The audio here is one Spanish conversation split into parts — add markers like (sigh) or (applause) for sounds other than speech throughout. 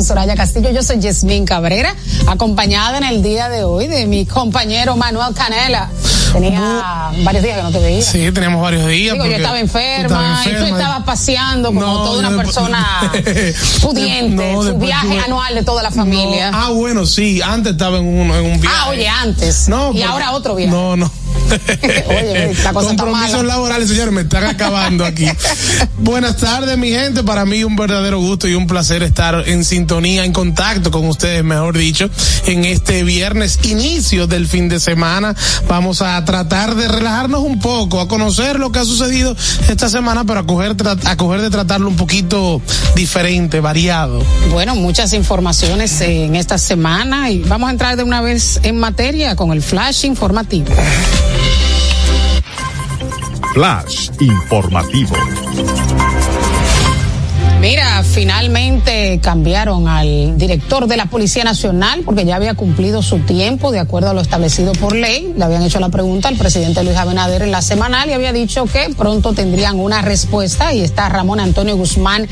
con Soraya Castillo. Yo soy Yasmín Cabrera, acompañada en el día de hoy de mi compañero Manuel Canela. Tenía varios días que no te veía. Sí, teníamos varios días. Digo, yo estaba enferma, y tú estabas paseando como toda una persona (laughs) pudiente, su viaje anual de toda la familia. ah, bueno, sí, antes estaba en un, en un viaje. Ah, oye, antes. No, y ahora otro viaje. No, no. (laughs) Oye, la cosa Compromisos laborales, señores, me están acabando aquí. (laughs) Buenas tardes, mi gente. Para mí un verdadero gusto y un placer estar en sintonía, en contacto con ustedes, mejor dicho, en este viernes, inicio del fin de semana. Vamos a tratar de relajarnos un poco, a conocer lo que ha sucedido esta semana, pero a coger, a coger de tratarlo un poquito diferente, variado. Bueno, muchas informaciones en esta semana y vamos a entrar de una vez en materia con el flash informativo. Flash informativo. Mira, finalmente cambiaron al director de la Policía Nacional porque ya había cumplido su tiempo de acuerdo a lo establecido por ley. Le habían hecho la pregunta al presidente Luis Abinader en la semanal y había dicho que pronto tendrían una respuesta y está Ramón Antonio Guzmán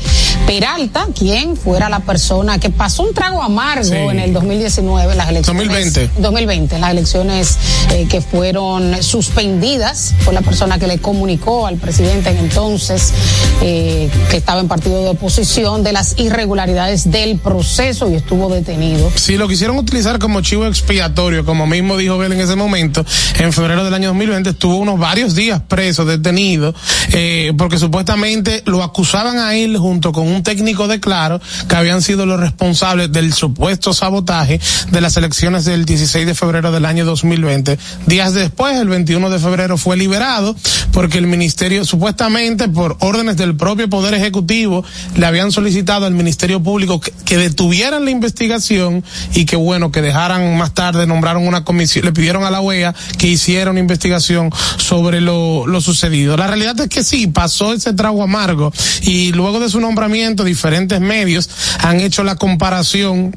Peralta, quien fuera la persona que pasó un trago amargo en el 2019, las elecciones. 2020. 2020, las elecciones eh, que fueron suspendidas. Fue la persona que le comunicó al presidente en entonces eh, que estaba en partido de posición de las irregularidades del proceso y estuvo detenido. Sí, lo quisieron utilizar como chivo expiatorio, como mismo dijo Bel en ese momento, en febrero del año 2020 estuvo unos varios días preso, detenido, eh, porque supuestamente lo acusaban a él junto con un técnico de Claro que habían sido los responsables del supuesto sabotaje de las elecciones del 16 de febrero del año 2020. Días después, el 21 de febrero, fue liberado porque el ministerio, supuestamente por órdenes del propio Poder Ejecutivo, le habían solicitado al Ministerio Público que, detuvieran la investigación y que bueno, que dejaran más tarde, nombraron una comisión, le pidieron a la OEA que hiciera una investigación sobre lo, lo sucedido. La realidad es que sí, pasó ese trago amargo y luego de su nombramiento diferentes medios han hecho la comparación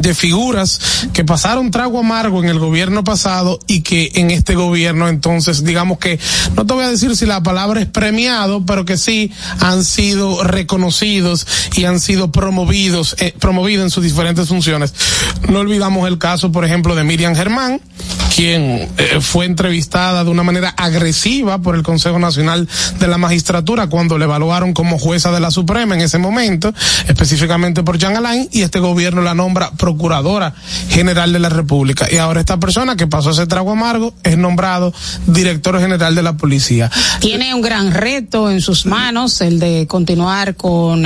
de figuras que pasaron trago amargo en el gobierno pasado y que en este gobierno entonces digamos que no te voy a decir si la palabra es premiado pero que sí han sido reconocidos y han sido promovidos eh, promovidos en sus diferentes funciones. No olvidamos el caso por ejemplo de Miriam Germán quien eh, fue entrevistada de una manera agresiva por el Consejo Nacional de la Magistratura cuando le evaluaron como jueza de la Suprema en ese momento específicamente por Jean Alain y este gobierno la nombra Procuradora General de la República. Y ahora esta persona que pasó ese trago amargo es nombrado Director General de la Policía. Tiene un gran reto en sus manos, el de continuar con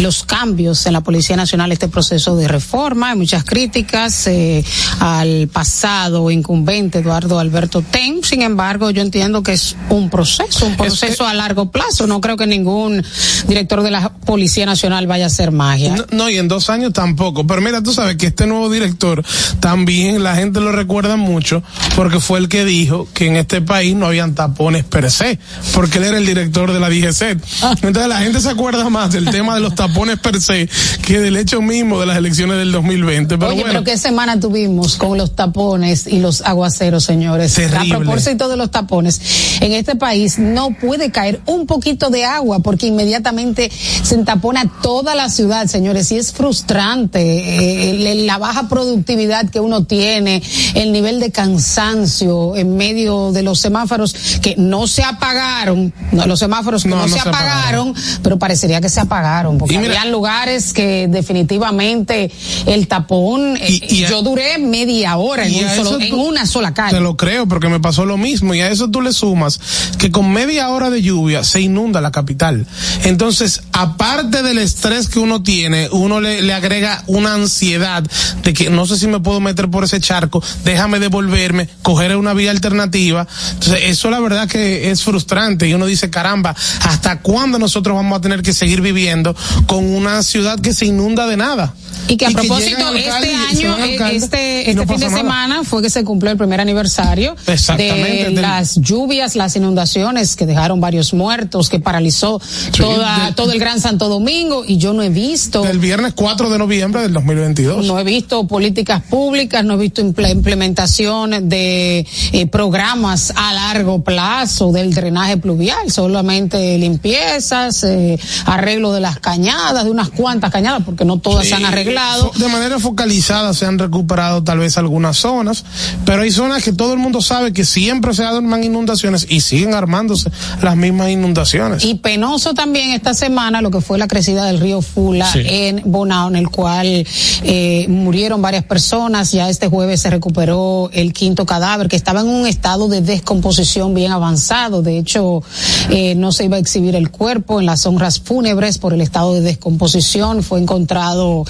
los cambios en la Policía Nacional, este proceso de reforma. Hay muchas críticas eh, al pasado incumbente Eduardo Alberto Ten. Sin embargo, yo entiendo que es un proceso, un proceso a largo plazo. No creo que ningún director de la Policía Nacional vaya a hacer magia. No, no y en dos años tampoco. Pero mira, tú sabes que este nuevo director también la gente lo recuerda mucho porque fue el que dijo que en este país no habían tapones per se, porque él era el director de la DGC. Entonces la gente se acuerda más del tema de los tapones per se que del hecho mismo de las elecciones del 2020. Pero Oye, bueno, pero qué semana tuvimos con los tapones y los aguaceros, señores. Terrible. A propósito de los tapones, en este país no puede caer un poquito de agua porque inmediatamente se entapona toda la ciudad, señores, y es frustrante. Eh, la baja productividad que uno tiene, el nivel de cansancio en medio de los semáforos que no se apagaron, no, los semáforos que no, No, se, no se apagaron, apagaron. pero parecería que se apagaron, porque mira- habían lugares que definitivamente el tapón, eh, Y- a- yo duré media hora en, un solo- en una sola calle. Te lo creo porque me pasó lo mismo y a eso tú le sumas que con media hora de lluvia se inunda la capital. Entonces, aparte del estrés que uno tiene, uno le, le agrega una ansiedad de que no sé si me puedo meter por ese charco, déjame devolverme, coger una vía alternativa. Entonces, eso la verdad que es frustrante y uno dice, caramba, ¿hasta cuándo nosotros vamos a tener que seguir viviendo con una ciudad que se inunda de nada? Y que a propósito, este año, eh, este, no este fin de nada. semana fue que se cumplió el primer aniversario de del- las lluvias, las inundaciones que dejaron varios muertos, que paralizó toda, todo el Gran Santo Domingo y yo no he visto. Del viernes 4 de noviembre del 2022. No he visto políticas públicas, no he visto imple- implementación de eh, programas a largo plazo del drenaje pluvial, solamente limpiezas, eh, arreglo de las cañadas, de unas cuantas cañadas, porque no todas Sí, se han arreglado. De manera focalizada se han recuperado tal vez algunas zonas, pero hay zonas que todo el mundo sabe que siempre se arman inundaciones y siguen armándose las mismas inundaciones. Y penoso también esta semana lo que fue la crecida del río Fula en Bonao, en el cual eh, murieron varias personas. Ya este jueves se recuperó el quinto cadáver que estaba en un estado de descomposición bien avanzado. De hecho, eh, no se iba a exhibir el cuerpo en las honras fúnebres por el estado de descomposición. Fue encontrado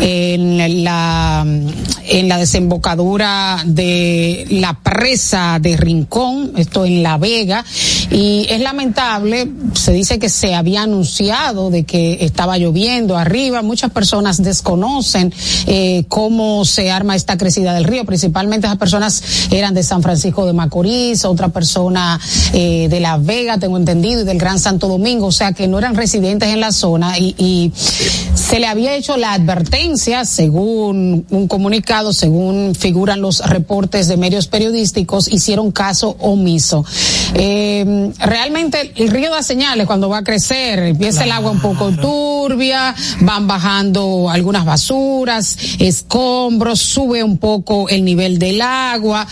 en la, en la desembocadura de la presa de Rincón, esto en La Vega, y es lamentable, se dice que se había anunciado de que estaba lloviendo arriba, muchas personas desconocen eh, cómo se arma esta crecida del río, principalmente esas personas eran de San Francisco de Macorís, otra persona eh, de La Vega, tengo entendido, y del Gran Santo Domingo, o sea que no eran residentes en la zona y, y se le había hecho la advertencia, según un comunicado, según figuran los reportes de medios periodísticos, hicieron caso omiso. Eh, realmente el río da señales cuando va a crecer, empieza el agua un poco turbia, van bajando algunas basuras, escombros, sube un poco el nivel del agua,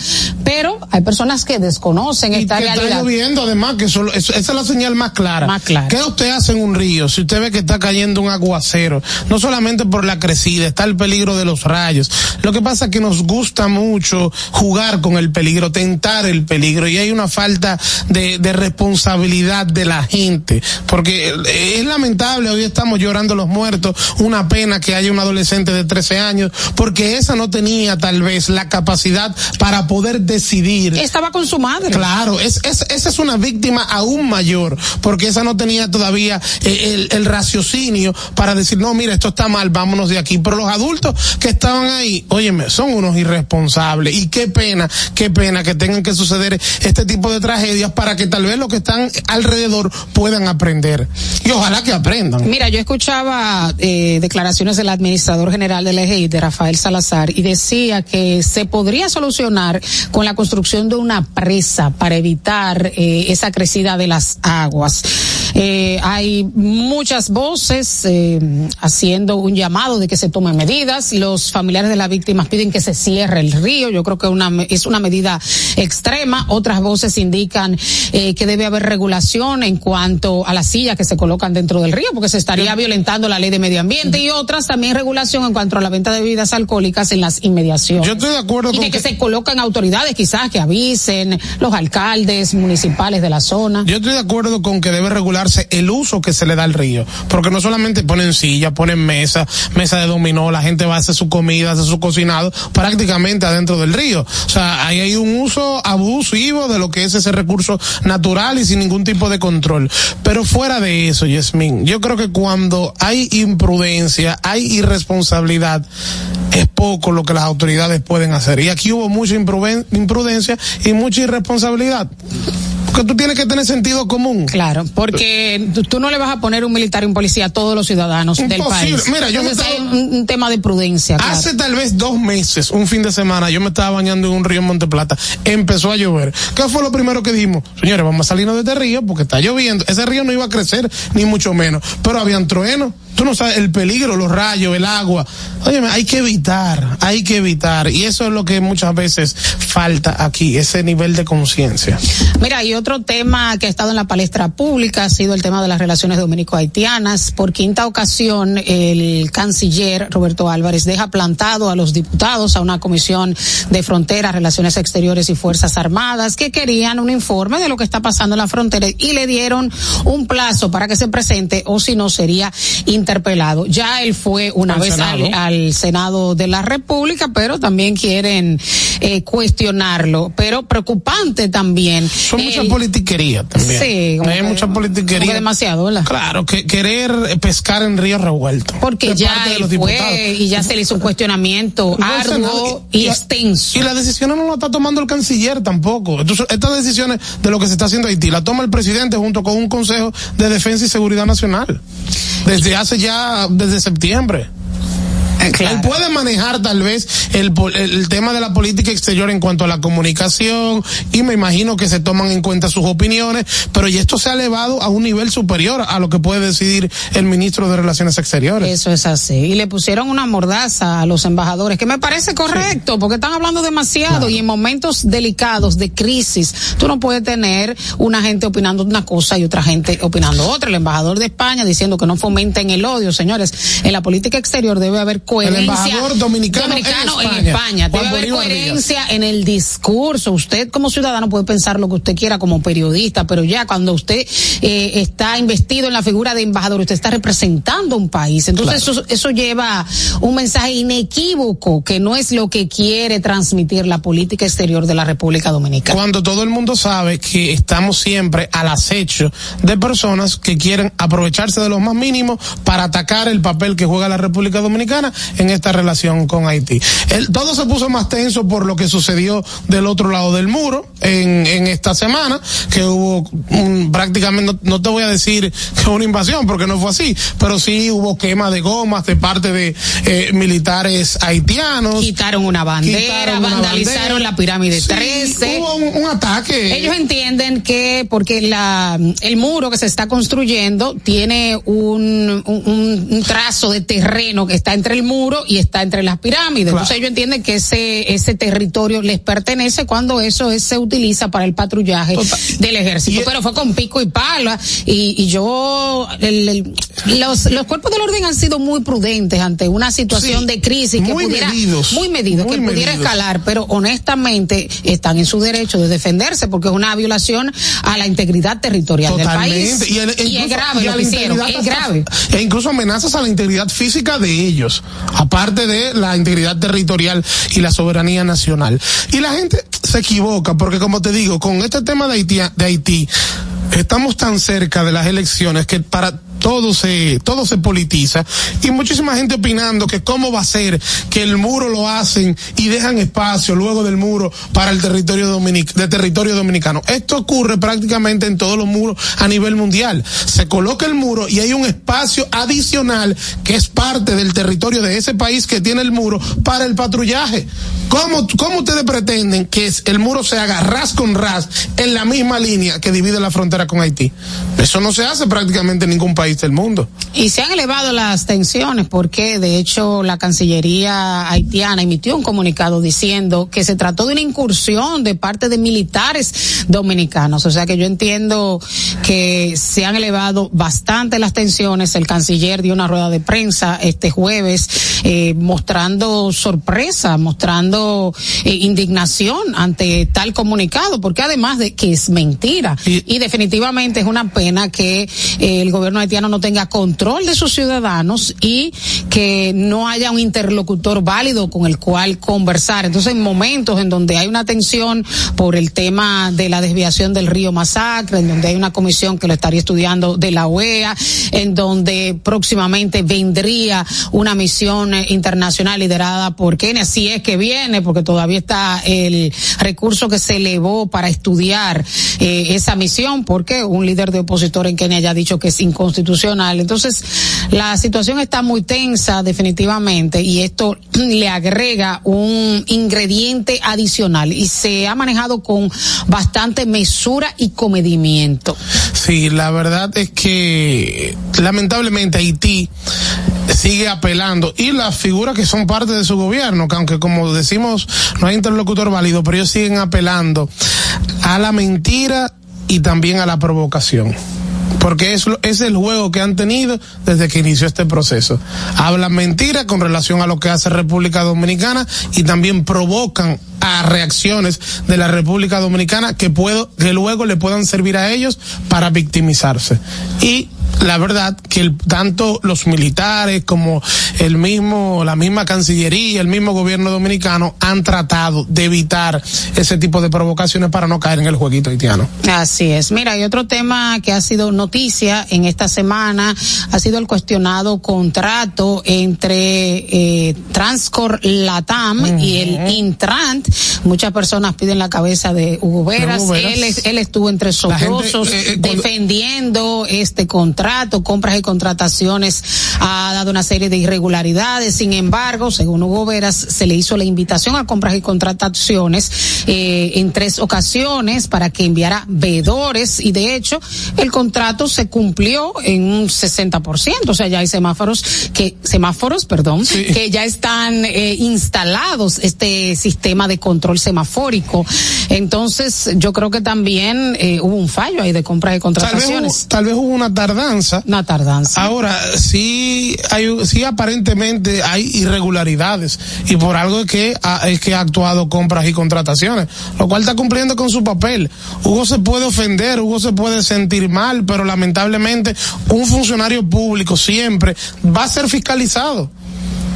pero hay personas que desconocen esta que realidad. Está lloviendo, además, que eso, esa es la señal más clara. Más clara. ¿Qué usted hace en un río si usted ve que está cayendo un aguacero? No solamente por la crecida, está el peligro de los rayos. Lo que pasa es que nos gusta mucho jugar con el peligro, tentar el peligro, y hay una falta de, de responsabilidad de la gente, porque es lamentable, hoy estamos llorando los muertos, una pena que haya un adolescente de 13 años, porque esa no tenía tal vez la capacidad para poder decidir. Estaba con su madre. Claro, es, es, esa es una víctima aún mayor, porque esa no tenía todavía eh, el, el raciocinio para decir, no, mira, esto está mal, vámonos de aquí. Pero los adultos que estaban ahí, óyeme, son unos irresponsables. Y qué pena, qué pena que tengan que suceder este tipo de tragedias para que tal vez los que están alrededor puedan aprender. Y ojalá que aprendan. Mira, yo escuchaba eh, declaraciones del administrador general del EGI, de Rafael Salazar, y decía que se podría solucionar con la construcción de una presa para evitar eh, esa crecida de las aguas. Eh, hay muchas voces eh, haciendo un llamado de se tomen medidas. Los familiares de las víctimas piden que se cierre el río. Yo creo que una, es una medida extrema. Otras voces indican eh, que debe haber regulación en cuanto a las sillas que se colocan dentro del río, porque se estaría violentando la ley de medio ambiente. Y otras también regulación en cuanto a la venta de bebidas alcohólicas en las inmediaciones. Yo estoy de acuerdo y con de que, que- se colocan autoridades quizás que avisen, los alcaldes municipales de la zona. Yo estoy de acuerdo con que debe regularse el uso que se le da al río, porque no solamente ponen silla, ponen mesa, mesa de dominó, la gente va a hacer su comida, hacer su cocinado prácticamente adentro del río. O sea, ahí hay un uso abusivo de lo que es ese recurso natural y sin ningún tipo de control. Pero fuera de eso, Yasmin, yo creo que cuando hay imprudencia, hay irresponsabilidad, es poco lo que las autoridades pueden hacer. Y aquí hubo mucha impruden- imprudencia y mucha irresponsabilidad. Porque tú tienes que tener sentido común. Claro, porque tú, no le vas a poner un militar y un policía a todos los ciudadanos del país. Mira, yo me Entonces estaba- hay un, tema de prudencia. claro. Hace tal vez dos meses, un fin de semana, yo me estaba bañando en un río en Monteplata. Empezó a llover. ¿Qué fue lo primero que dijimos? Señores, vamos a salirnos de este río porque está lloviendo. Ese río no iba a crecer, ni mucho menos. Pero habían truenos. Tú no sabes el peligro, los rayos, el agua. Óyeme, hay que evitar, hay que evitar. Y eso es lo que muchas veces falta aquí, ese nivel de conciencia. Mira, y otro tema que ha estado en la palestra pública ha sido el tema de las relaciones dominico-haitianas. Por quinta ocasión, el canciller Roberto Álvarez deja plantado a los diputados a una comisión de fronteras, relaciones exteriores y fuerzas armadas que querían un informe de lo que está pasando en la frontera y le dieron un plazo para que se presente o si no sería interpelado. Ya él fue una Al vez Senado. al, al Senado de la República, pero también quieren eh, cuestionarlo. Pero preocupante también. Son el- mucha politiquería también. Sí, como hay que- mucha politiquería. que demasiado, ¿verdad? Claro, que querer eh, pescar en río revuelto. Porque ya parte de él los fue y ya se le hizo un cuestionamiento No arduo y, extenso. Y la decisión no la está tomando el canciller tampoco. Entonces, estas decisiones de lo que se está haciendo Haití la toma el presidente junto con un Consejo de Defensa y Seguridad Nacional. Desde hace ya, desde septiembre. (laughs) Él puede manejar tal vez el, el tema de la política exterior en cuanto a la comunicación y me imagino que se toman en cuenta sus opiniones, pero y esto se ha elevado a un nivel superior a lo que puede decidir el ministro de Relaciones Exteriores. Eso es así. Y le pusieron una mordaza a los embajadores, que me parece correcto, porque están hablando demasiado y en momentos delicados de crisis, tú no puedes tener una gente opinando una cosa y otra gente opinando otra. El embajador de España diciendo que no fomenten el odio, señores. En la política exterior debe haber coherencia. El embajador dominicano, en España. Debe haber coherencia en el discurso. Usted como ciudadano puede pensar lo que usted quiera como periodista, pero ya cuando usted eh, está investido en la figura de embajador, usted está representando un país. Entonces eso, eso lleva un mensaje inequívoco que no es lo que quiere transmitir la política exterior de la República Dominicana. Cuando todo el mundo sabe que estamos siempre al acecho de personas que quieren aprovecharse de los más mínimos para atacar el papel que juega la República Dominicana en esta relación con Haití. El, todo se puso más tenso por lo que sucedió del otro lado del muro en, en esta semana, que hubo un, prácticamente, no, no, te voy a decir que una invasión, porque no fue así, pero sí hubo quema de gomas de parte de eh, militares haitianos. Quitaron una bandera, vandalizaron bandera. la pirámide sí, 13. Hubo un, un, ataque. Ellos entienden que porque la, el muro que se está construyendo tiene un, un, un trazo de terreno que está entre el muro y está entre las pirámides. Claro. Entonces ellos entienden que ese, ese territorio les pertenece cuando eso es, se utiliza para el patrullaje Total. del ejército. Y, Pero fue con pico y pala y, y yo, el, el, los, los cuerpos del orden han sido muy prudentes ante una situación sí, de crisis que muy pudiera, medidos, muy medidos, muy que medidos. pudiera escalar, pero honestamente están en su derecho de defenderse porque es una violación a la integridad territorial Totalmente. del país. Y, el, y es grave lo que hicieron, es grave. E incluso amenazas a la integridad física de ellos, aparte de la integridad territorial y la soberanía nacional. Y la gente se equivoca porque como te digo, con este tema de Haití, de Haití estamos tan cerca de las elecciones que para todo se, todo se politiza y muchísima gente opinando que cómo va a ser que el muro lo hacen y dejan espacio luego del muro para el territorio dominic de territorio dominicano. Esto ocurre prácticamente en todos los muros a nivel mundial. Se coloca el muro y hay un espacio adicional que es parte del territorio de ese país que tiene el muro para el patrullaje. ¿Cómo, cómo ustedes pretenden que el muro se haga ras con ras en la misma línea que divide la frontera con Haití? Eso no se hace prácticamente en ningún país del mundo. Y se han elevado las tensiones porque de hecho la Cancillería haitiana emitió un comunicado diciendo que se trató de una incursión de parte de militares dominicanos. O sea que yo entiendo que se han elevado bastante las tensiones. El canciller dio una rueda de prensa este jueves eh, mostrando sorpresa, mostrando eh, indignación ante tal comunicado, porque además de que es mentira y, y definitivamente es una pena que eh, el gobierno haitiano no tenga control de sus ciudadanos y que no haya un interlocutor válido con el cual conversar. Entonces, en momentos en donde hay una tensión por el tema de la desviación del río Masacre, en donde hay una comisión que lo estaría estudiando de la OEA, en donde próximamente vendría una misión internacional liderada por Kenia, si es que viene, porque todavía está el recurso que se elevó para estudiar eh, esa misión, porque un líder de opositor en Kenia ya ha dicho que es inconstitucional. Entonces, la situación está muy tensa definitivamente y esto (clears throat) le agrega un ingrediente adicional y se ha manejado con bastante mesura y comedimiento. Sí, la verdad es que lamentablemente Haití sigue apelando y las figuras que son parte de su gobierno, que aunque como decimos no hay interlocutor válido, pero ellos siguen apelando a la mentira y también a la provocación porque es, es el juego que han tenido desde que inició este proceso. Hablan mentiras con relación a lo que hace República Dominicana y también provocan a reacciones de la República Dominicana que puedo, que luego le puedan servir a ellos para victimizarse. Y la verdad que el, tanto los militares como el mismo, la misma Cancillería, el mismo gobierno dominicano han tratado de evitar ese tipo de provocaciones para no caer en el jueguito haitiano. Así es. Mira, hay otro tema que ha sido noticia en esta semana, ha sido el cuestionado contrato entre eh, Transcor Latam uh -huh. y el Intrant. Muchas personas piden la cabeza de Hugo Veras. Hugo Veras. Él, él, estuvo entre sollozos eh, eh, defendiendo este contrato contrato, compras y contrataciones, ha dado una serie de irregularidades. Sin embargo, según Hugo Veras, se le hizo la invitación a compras y contrataciones eh, en tres ocasiones para que enviara veedores y de hecho el contrato se cumplió en un 60%, o sea, ya hay semáforos que semáforos, perdón, que ya están eh, instalados este sistema de control semafórico. Entonces, yo creo que también eh, hubo un fallo ahí de compras y contrataciones. Tal vez, hubo, una tardanza. Una tardanza. Ahora, sí hay sí aparentemente hay irregularidades y por algo es que es que ha actuado compras y contrataciones, lo cual está cumpliendo con su papel. Hugo se puede ofender, Hugo se puede sentir mal, pero lamentablemente un funcionario público siempre va a ser fiscalizado.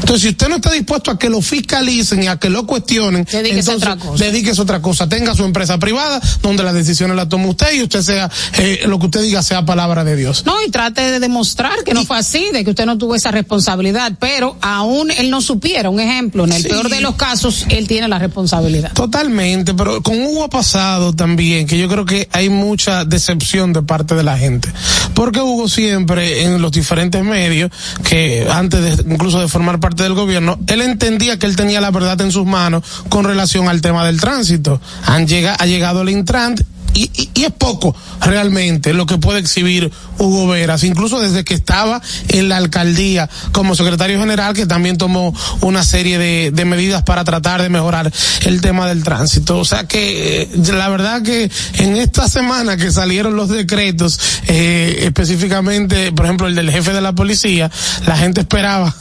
Entonces, si usted no está dispuesto a que lo fiscalicen y a que lo cuestionen, dedíquese entonces, otra cosa. dedíquese otra cosa. Tenga su empresa privada donde las decisiones las tome usted y usted sea, eh, lo que usted diga sea palabra de Dios. No, y trate de demostrar que no fue así, de que usted no tuvo esa responsabilidad, pero aún él no supiera, un ejemplo, en el sí. peor de los casos, él tiene la responsabilidad. Totalmente, pero con Hugo ha pasado también, que yo creo que hay mucha decepción de parte de la gente. Porque Hugo siempre, en los diferentes medios, que antes de, incluso de formar parte del gobierno, él entendía que él tenía la verdad en sus manos con relación al tema del tránsito. Han ha llegado el Intrant y, y, y, es poco realmente lo que puede exhibir Hugo Veras, incluso desde que estaba en la alcaldía como secretario general, que también tomó una serie de, de medidas para tratar de mejorar el tema del tránsito. O sea que eh, la verdad que en esta semana que salieron los decretos, eh, específicamente, por ejemplo, el del jefe de la policía, la gente esperaba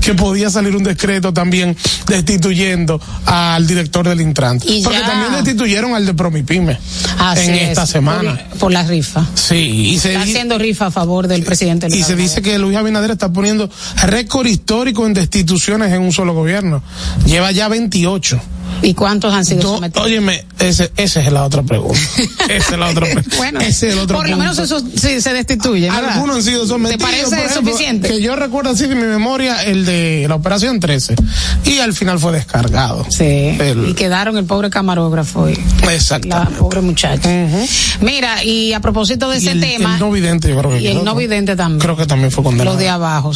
que podía salir un decreto también destituyendo al director del Intran. Y Porque ya. también destituyeron al de Promipyme Así en es, esta semana. Por, por la rifa. Sí, y se Está haciendo rifa a favor del presidente. y Luis se dice que Luis Abinader está poniendo récord histórico en destituciones en un solo gobierno. Lleva ya 28. ¿Y cuántos han sido Do- sometidos? óyeme, ese, esa es la otra pregunta. (laughs) esa es la otra pregunta. bueno, ese es el otro por lo punto. menos eso sí se destituye. ¿verdad? Algunos han sido sometidos. ¿Te parece por ejemplo, suficiente? Que yo recuerdo así de mi memoria el de la operación 13. Y al final fue descargado. Sí. El- Y quedaron el pobre camarógrafo y Exacto. la pobre muchacha. Ujú. Mira, y a propósito de Y ese el, tema. el no vidente, yo creo que y el no vidente también. Creo que también fue condenado. Los de abajo.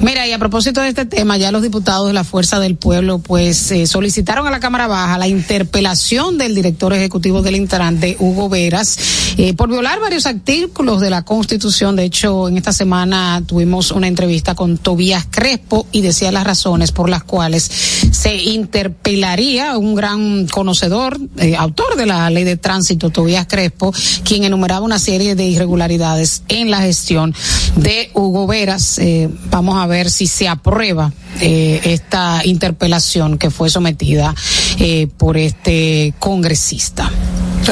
Mira, y a propósito de este tema, ya los diputados de la Fuerza del Pueblo, pues, eh, solicitaron a la Cámara Baja la interpelación del director ejecutivo del Intran, de Hugo Veras, eh, por violar varios artículos de la Constitución. De hecho, en esta semana tuvimos una entrevista con Tobías Crespo y decía las razones por las cuales se interpelaría un gran conocedor, eh, autor de la ley de tránsito, Tobías Crespo, quien enumeraba una serie de irregularidades en la gestión de Hugo Veras. Eh, vamos a ver si se aprueba eh, esta interpelación que fue sometida eh, por este congresista.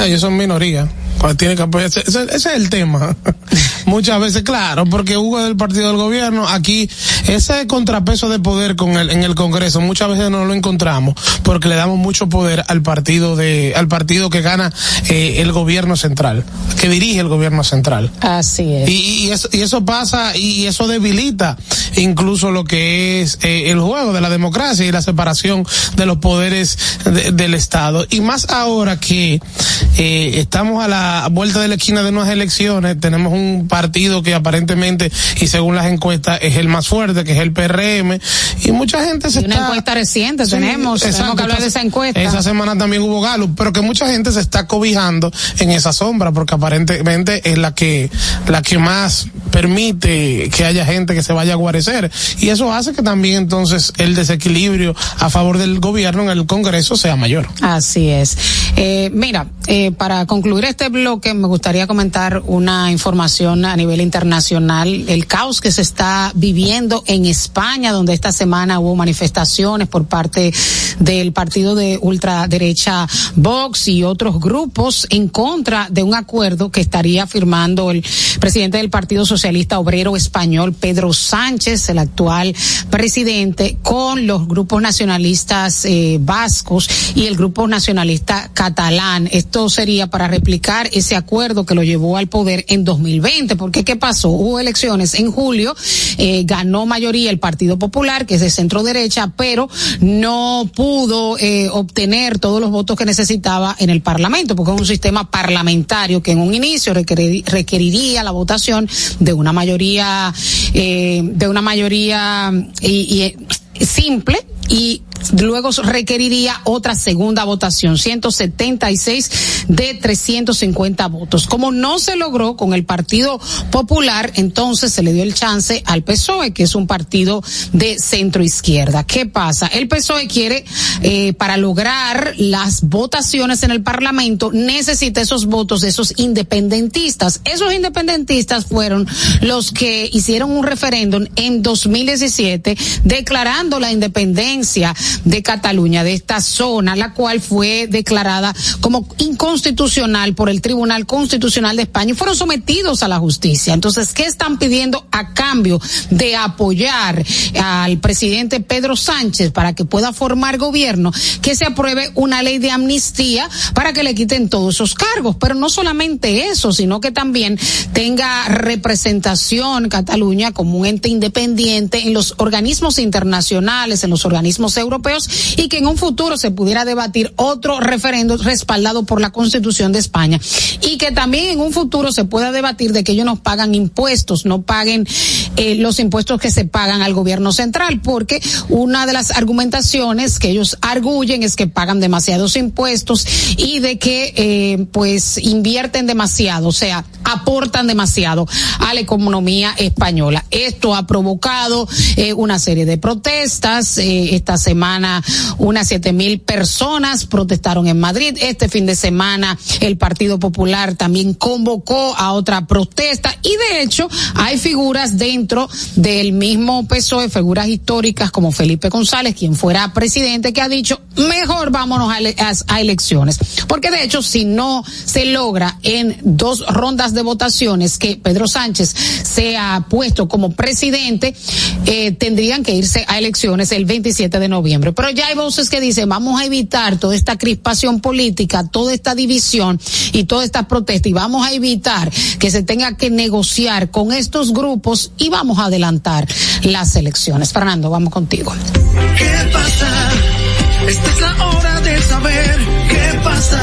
Ellos son minoría. Pues tiene que. Ese, ese- ese es el tema. (laughs) Muchas veces, claro, porque Hugo es del partido del gobierno. Aquí, ese contrapeso de poder con el, en el Congreso, muchas veces no lo encontramos porque le damos mucho poder al partido de, al partido que gana eh, el gobierno central, que dirige el gobierno central. Así es. Y, y eso, y eso pasa y eso debilita incluso lo que es eh, el juego de la democracia y la separación de los poderes de- del Estado. Y más ahora que eh, estamos a la vuelta de la esquina de unas elecciones, tenemos un partido que aparentemente y según las encuestas es el más fuerte, que es el PRM, y mucha gente se Y una está... encuesta reciente tenemos, tenemos exacto, que hablar de esa- esa encuesta. Esa semana también hubo Galo, pero que mucha gente se está cobijando en esa sombra porque aparentemente es la que la que más permite que haya gente que se vaya a guarecer y eso hace que también entonces el desequilibrio a favor del gobierno en el Congreso sea mayor. Así es. Eh, mira, eh, para concluir este bloque, me gustaría comentar una información a nivel internacional. El caos que se está viviendo en España, donde esta semana hubo manifestaciones por parte del partido de ultraderecha Vox y otros grupos en contra de un acuerdo que estaría firmando el presidente del Partido Socialista Obrero Español, Pedro Sánchez, el actual presidente, con los grupos nacionalistas eh, vascos y el grupo nacionalista catalán. Estos sería para replicar ese acuerdo que lo llevó al poder en 2020. Porque ¿qué pasó? Hubo elecciones en julio, eh, ganó mayoría el Partido Popular, que es de centro derecha, pero no pudo eh, obtener todos los votos que necesitaba en el Parlamento, porque es un sistema parlamentario que en un inicio requeriría la votación de una mayoría, eh, de una mayoría y, y simple y luego requeriría otra segunda votación, 176 de 350 votos. Como no se logró con el Partido Popular, entonces se le dio el chance al PSOE, que es un partido de centro izquierda. ¿Qué pasa? El PSOE quiere, eh, para lograr las votaciones en el Parlamento, necesita esos votos de esos independentistas. Esos independentistas fueron los que hicieron un referéndum en 2017 declarando la independencia de Cataluña, de esta zona, la cual fue declarada como inconstitucional por el Tribunal Constitucional de España y fueron sometidos a la justicia. Entonces, ¿qué están pidiendo a cambio de apoyar al presidente Pedro Sánchez para que pueda formar gobierno? Que se apruebe una ley de amnistía para que le quiten todos esos cargos. Pero no solamente eso, sino que también tenga representación Cataluña como un ente independiente en los organismos internacionales, en los organismos europeos y que en un futuro se pudiera debatir otro referendo respaldado por la Constitución de España y que también en un futuro se pueda debatir de que ellos no pagan impuestos, no paguen eh, los impuestos que se pagan al gobierno central, porque una de las argumentaciones que ellos arguyen es que pagan demasiados impuestos y de que eh, pues invierten demasiado, o sea, aportan demasiado a la economía española. Esto ha provocado eh, una serie de protestas esta semana unas siete mil personas protestaron en Madrid. Este fin de semana el Partido Popular también convocó a otra protesta y de hecho hay figuras dentro del mismo PSOE, figuras históricas como Felipe González, quien fuera presidente, que ha dicho mejor vámonos a, elecciones. Porque de hecho si no se logra en dos rondas de votaciones que Pedro Sánchez sea puesto como presidente, eh, tendrían que irse a elecciones el 27 de noviembre. Pero ya hay voces que dicen, vamos a evitar toda esta crispación política, toda esta división y toda esta protesta y vamos a evitar que se tenga que negociar con estos grupos y vamos a adelantar las elecciones. Fernando, vamos contigo. ¿Qué pasa? Esta es la hora de saber qué pasa.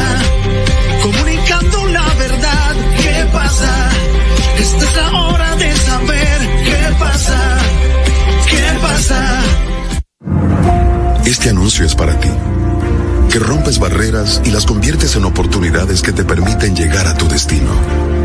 Comunicando la verdad, ¿qué pasa? Esta es la hora de saber qué pasa. ¿Qué pasa? Este anuncio es para ti, que rompes barreras y las conviertes en oportunidades que te permiten llegar a tu destino.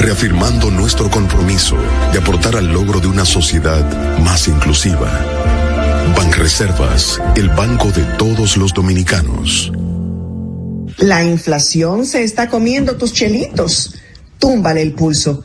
reafirmando nuestro compromiso de aportar al logro de una sociedad más inclusiva. Banreservas, el banco de todos los dominicanos. La inflación se está comiendo tus chelitos. Túmbale el pulso.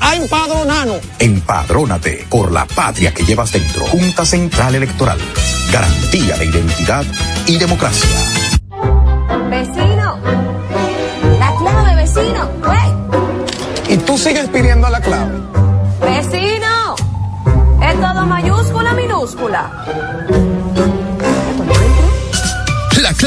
a empadronarnos. Empadrónate por la patria que llevas dentro. Junta Central Electoral. Garantía de identidad y democracia. Vecino. La clave, vecino. ¿Y tú sigues pidiendo la clave? Vecino. Es todo mayúscula, minúscula.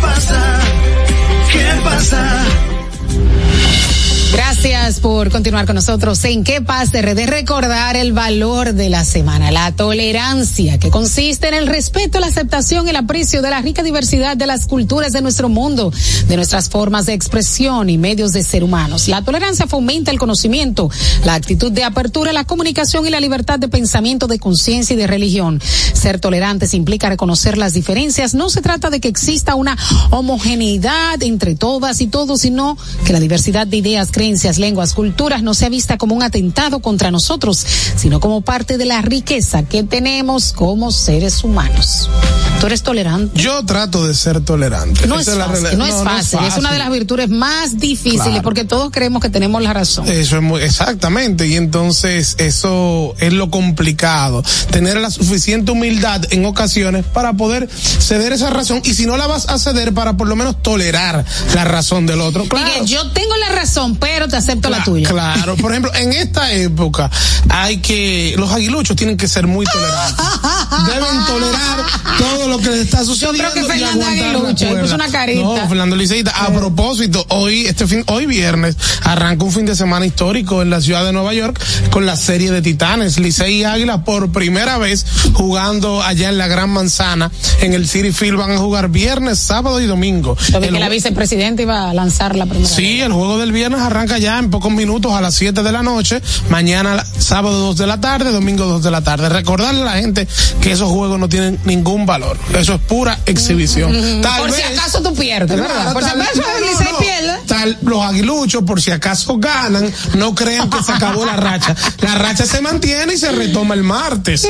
pasa. ¿Qué pasa? Gracias por continuar con nosotros en ¿Qué pasa? RD? Recordar el valor de la semana, la tolerancia, que consiste en el respeto, la aceptación, el aprecio de la rica diversidad de las culturas de nuestro mundo, de nuestras formas de expresión y medios de ser humanos. La tolerancia fomenta el conocimiento, la actitud de apertura, la comunicación y la libertad de pensamiento, de conciencia y de religión. Ser tolerantes implica reconocer las diferencias. No se trata de que exista una homogeneidad entre todas y todos, sino que la diversidad de ideas, creencias, lenguas, culturas no sea vista como un atentado contra nosotros, sino como parte de la riqueza que tenemos como seres humanos. ¿Tú eres tolerante? Yo trato de ser tolerante. No, es Esa la fácil, realidad. no, es fácil, es una de las virtudes más difíciles Claro. porque todos creemos que tenemos la razón. Eso es muy, exactamente, y entonces eso es lo complicado, tener la suficiente humildad en ocasiones para poder ceder esa razón, y si no la vas a ceder para por lo menos tolerar la razón del otro. Claro. Miguel, yo tengo la razón, pero te acepto la Cla- tuya. Claro, por ejemplo, en esta época hay que, los aguiluchos tienen que ser muy tolerantes. (laughs) Deben tolerar todo lo que les está sucediendo. creo que Fernando la Aguilucho, puso una carita. No, Fernando Liceita, a propósito, hoy, este fin, hoy viernes, arranca un fin de semana histórico en la ciudad de Nueva York con la serie de Titanes, Licey y Águila por primera vez jugando allá en la Gran Manzana, en el City Field van a jugar viernes, sábado y domingo. Yo vi El que la vicepresidenta iba a lanzar la primera. Sí, el juego del viernes arranca ya en pocos minutos a las 7 de la noche, mañana sábado 2 de la tarde, domingo 2 de la tarde. Recordarle a la gente que esos juegos no tienen ningún valor. Eso es pura exhibición. Tal Por si vez- acaso tú pierdes, ¿verdad? Por si acaso el Licey pierde. Tal, los aguiluchos, por si acaso ganan, no crean que se acabó la racha. La racha se mantiene y se retoma el martes.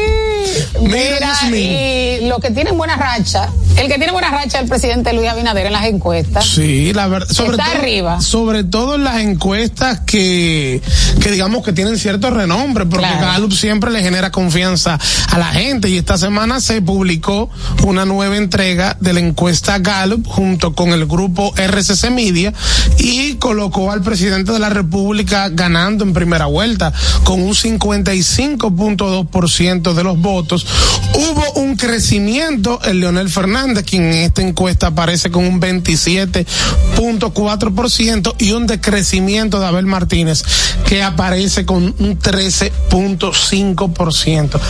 Mira, y lo que tienen buena racha, el que tiene buena racha es el presidente Luis Abinader en las encuestas. Sí, la verdad. Sobre Está todo, arriba. Sobre todo en las encuestas que, que digamos que tienen cierto renombre, porque Claro. Gallup siempre le genera confianza a la gente. Y esta semana se publicó una nueva entrega de la encuesta Gallup junto con el grupo RCC Media y colocó al presidente de la República ganando en primera vuelta con un 55.2% de los votos. Hubo un crecimiento en Leonel Fernández, quien en esta encuesta aparece con un 27.4% y un decrecimiento de Abel Martínez, que aparece con un 13.5%.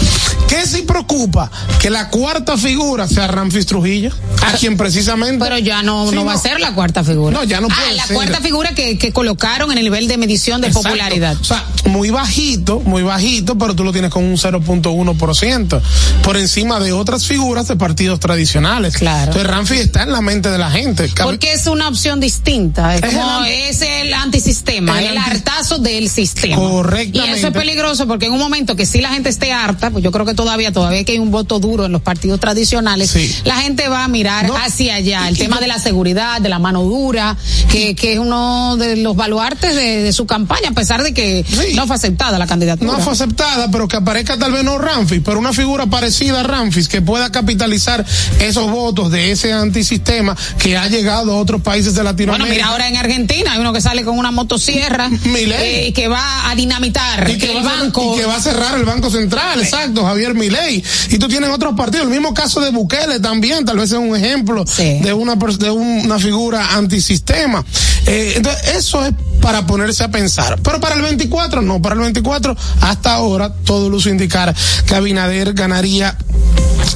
¿Qué sí preocupa? Que la cuarta figura sea Ramfis Trujillo, a quien precisamente... Pero ya no, Sí, no va a ser la cuarta figura. No, ya no Ah, puede la cuarta figura que, que colocaron en el nivel de medición de Exacto. popularidad. O sea, muy bajito, muy bajito, pero tú lo tienes con un 0.1%, por encima de otras figuras de partidos tradicionales. Claro. Entonces Ramfi está en la mente de la gente. Porque es una opción distinta. Es, Es como, el- es el antisistema, el el, anti- hartazo del sistema. Correctamente. Y eso es peligroso porque en un momento que sí la gente esté harta, pues yo creo que todavía, todavía que hay un voto duro en los partidos tradicionales, Sí. la gente va a mirar No. hacia allá. El Y- tema y- de la seguridad, de la mano dura, que, que es uno de los baluartes de, de su campaña, a pesar de que Sí. no fue aceptada la candidatura. no fue aceptada, pero que aparezca tal vez no Ramfis, pero una figura parecida a Ramfis que pueda capitalizar esos votos de ese antisistema que ha llegado a otros países de Bueno, Latinoamérica. mira, ahora en Argentina hay uno que sale con una motosierra eh, y que va a dinamitar y que, el banco. y que va a cerrar el Banco Central, exacto, Javier Milei. Y tú tienes otros partidos, el mismo caso de Bukele también, tal vez es un ejemplo Sí. de una de una figura antisistema. Eh, entonces, eso es para ponerse a pensar. Pero para el 24 no, para el 24 hasta ahora todo luce indicar que Abinader ganaría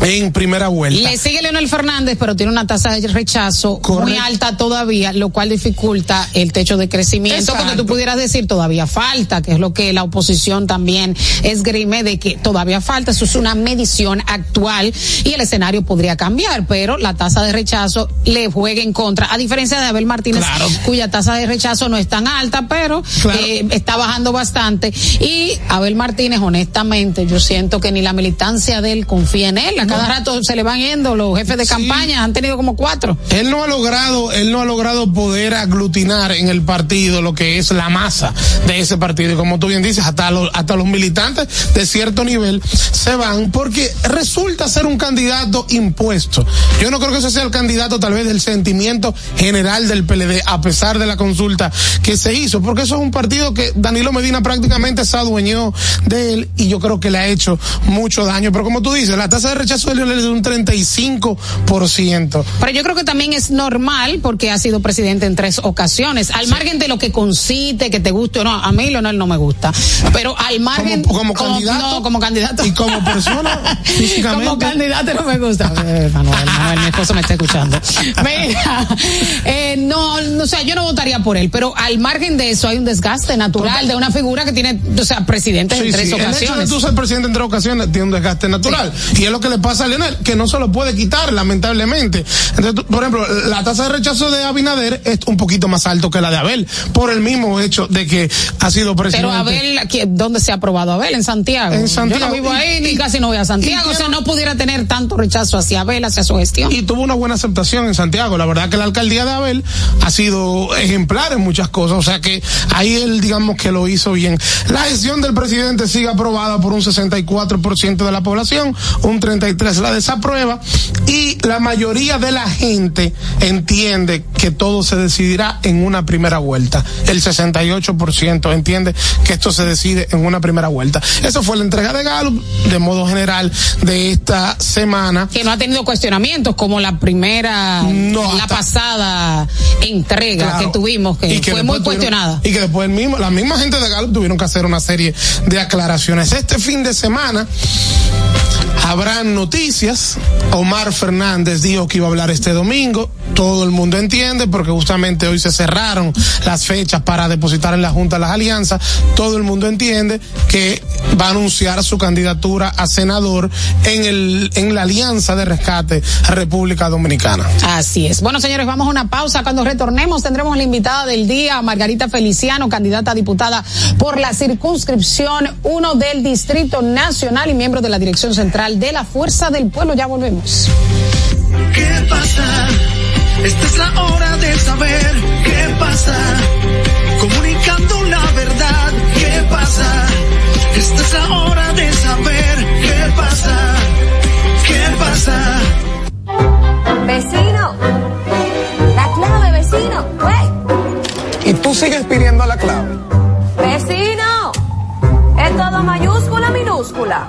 en primera vuelta. Le sigue Leonel Fernández, pero tiene una tasa de rechazo muy alta todavía, lo cual dificulta el techo de crecimiento, porque tú pudieras decir todavía falta, que es lo que la oposición también esgrime de que todavía falta. Eso es una medición actual y el escenario podría cambiar, pero la tasa de rechazo le juega en contra, a diferencia de Abel Martínez, cuya tasa de rechazo no es tan alta, pero eh, está bajando bastante. Y Abel Martínez, honestamente, yo siento que ni la militancia de él confía en él. A cada rato se le van yendo los jefes de campaña, han tenido como cuatro. Él no ha logrado, él no ha logrado poder aglutinar en el partido lo que es la masa de ese partido. Y como tú bien dices, hasta los, hasta los militantes de cierto nivel se van porque resulta ser un candidato impuesto. Yo no creo que ese sea el candidato tal vez del sentimiento general del PLD, a pesar de la consulta que se hizo, porque eso es un partido que Danilo Medina prácticamente se adueñó de él y yo creo que le ha hecho mucho daño. Pero como tú dices, la tasa de rechazo de Leonel es de un 35%. Pero yo creo que también es normal porque ha sido presidente en tres ocasiones. Al margen de lo que concite, que te guste o no, a mí Leonel no me gusta. Pero al margen. Como, candidato. No, como candidato. Y como persona, (laughs) físicamente. Como candidato no me gusta. Manuel, Manuel, mi esposo me está escuchando. (laughs) Mira, eh, no, o sea, yo no votaría por él, pero al margen de eso hay un desgaste natural de una figura que tiene, o sea, presidente en tres ocasiones. El hecho de tú ser presidente en tres ocasiones tiene un desgaste natural. Y es lo que le pasa a Leonel, que no se lo puede quitar, lamentablemente. Entonces, por ejemplo, la tasa de rechazo de Abinader es un poquito más alto que la de Abel, por el mismo hecho de que ha sido presidente. Pero Abel, ¿dónde se ha aprobado Abel? En Santiago. En Santiago. Yo no vivo ahí, ni casi no voy a Santiago, o sea, no pudiera tener tanto rechazo hacia Abel, hacia su gestión. Y tuvo una buena aceptación en Santiago. La verdad que la alcaldía de Abel ha sido ejemplar en muchas cosas, o sea que ahí él, digamos que lo hizo bien. La gestión del presidente sigue aprobada por un 64% de la población, un 33% la desaprueba y la mayoría de la gente entiende que todo se decidirá en una primera vuelta. El 68% entiende que esto se decide en una primera vuelta. Eso fue la entrega de Gallup de modo general de esta semana. Que no ha tenido cuestionamientos como la primera, la pasada entrega que tuvimos, que, fue muy cuestionada. Y que después el mismo, la misma gente de Gallup tuvieron que hacer una serie de aclaraciones. Este fin de semana habrán noticias. Omar Fernández dijo que iba a hablar este domingo. Todo el mundo entiende porque justamente hoy se cerraron las fechas para depositar en la Junta las alianzas. Todo el mundo entiende que va a anunciar su candidatura a senador en el en la Alianza de Rescate República Dominicana. Así es. Bueno, señores, vamos a una pausa. Cuando retornemos tendremos la invitada del día, Margarita Feliciano, candidata a diputada por la circunscripción 1 del Distrito Nacional y miembro de la Dirección Central de la Fuerza del Pueblo. Ya volvemos. ¿Qué pasa? Esta es la hora de saber qué pasa. Comunicando la verdad, ¿qué pasa? Esta es la hora de saber qué pasa. ¿Qué pasa? Vecino. La clave, vecino. ¿Y tú sigues pidiendo la clave? Vecino. Es todo mayúscula, minúscula.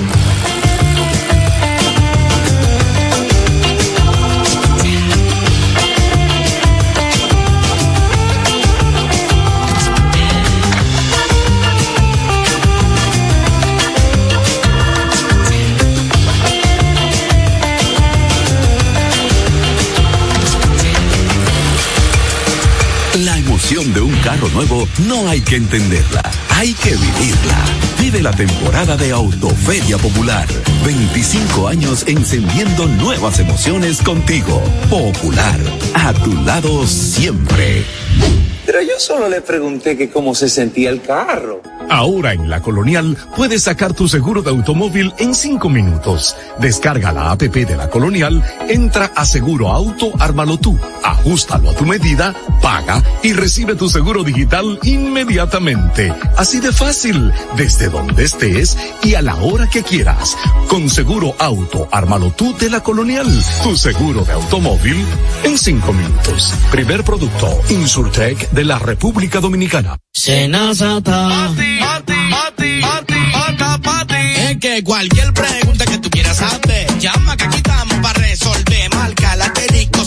Emoción de un carro nuevo no hay que entenderla, hay que vivirla. Vive la temporada de Autoferia Popular. 25 años encendiendo nuevas emociones contigo. Popular, a tu lado siempre. Pero yo solo le pregunté que cómo se sentía el carro. Ahora en La Colonial puedes sacar tu seguro de automóvil en cinco minutos. Descarga la APP de La Colonial, entra a Seguro Auto, ármalo tú, ajustalo a tu medida Paga y recibe tu seguro digital inmediatamente. Así de fácil, desde donde estés y a la hora que quieras. Con Seguro Auto, ármalo tú de la Colonial. Tu seguro de automóvil en cinco minutos. Primer producto, Insurtech de la República Dominicana. Senazata. Es que cualquier pregunta que tú quieras hacer, llama que aquí estamos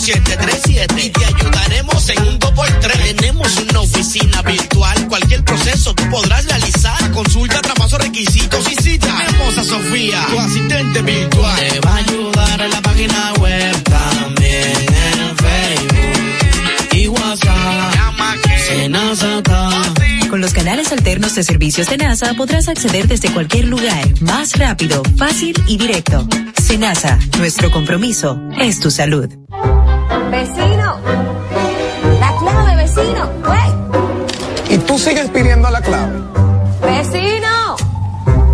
737 y te ayudaremos en un 2x3. Tenemos una oficina virtual, cualquier proceso tú podrás realizar. Consulta, traspaso, requisitos y si Tenemos a Sofía, tu asistente virtual. Te va a ayudar en la página web, también en Facebook y WhatsApp. Llama que. Con los canales alternos de servicios de NASA podrás acceder desde cualquier lugar, más rápido, fácil y directo. Senasa, nuestro compromiso es tu salud. Vecino. La clave, vecino. ¡Wey! Y tú sigues pidiendo la clave. Vecino.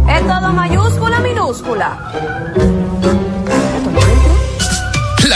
Es todo mayúscula, minúscula.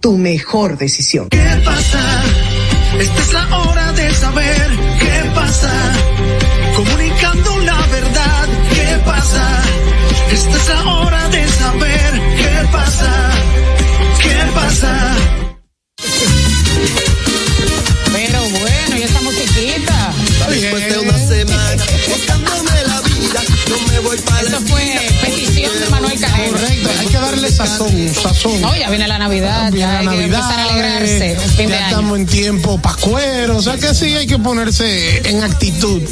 tu mejor decisión. ¿Qué pasa? Esta es la hora de saber qué pasa. Comunicando la verdad, ¿qué pasa? Esta es la hora de saber qué pasa. ¿Qué pasa? Pero bueno, y esta musiquita. Después de una semana, buscándome la vida, no me voy para Eso fue que sazón, sazón. No, ya viene la Navidad, Viene ya la hay que Navidad, empezar a alegrarse. eh, de ya año. estamos en tiempo pascuero, o sea que sí hay que ponerse en actitud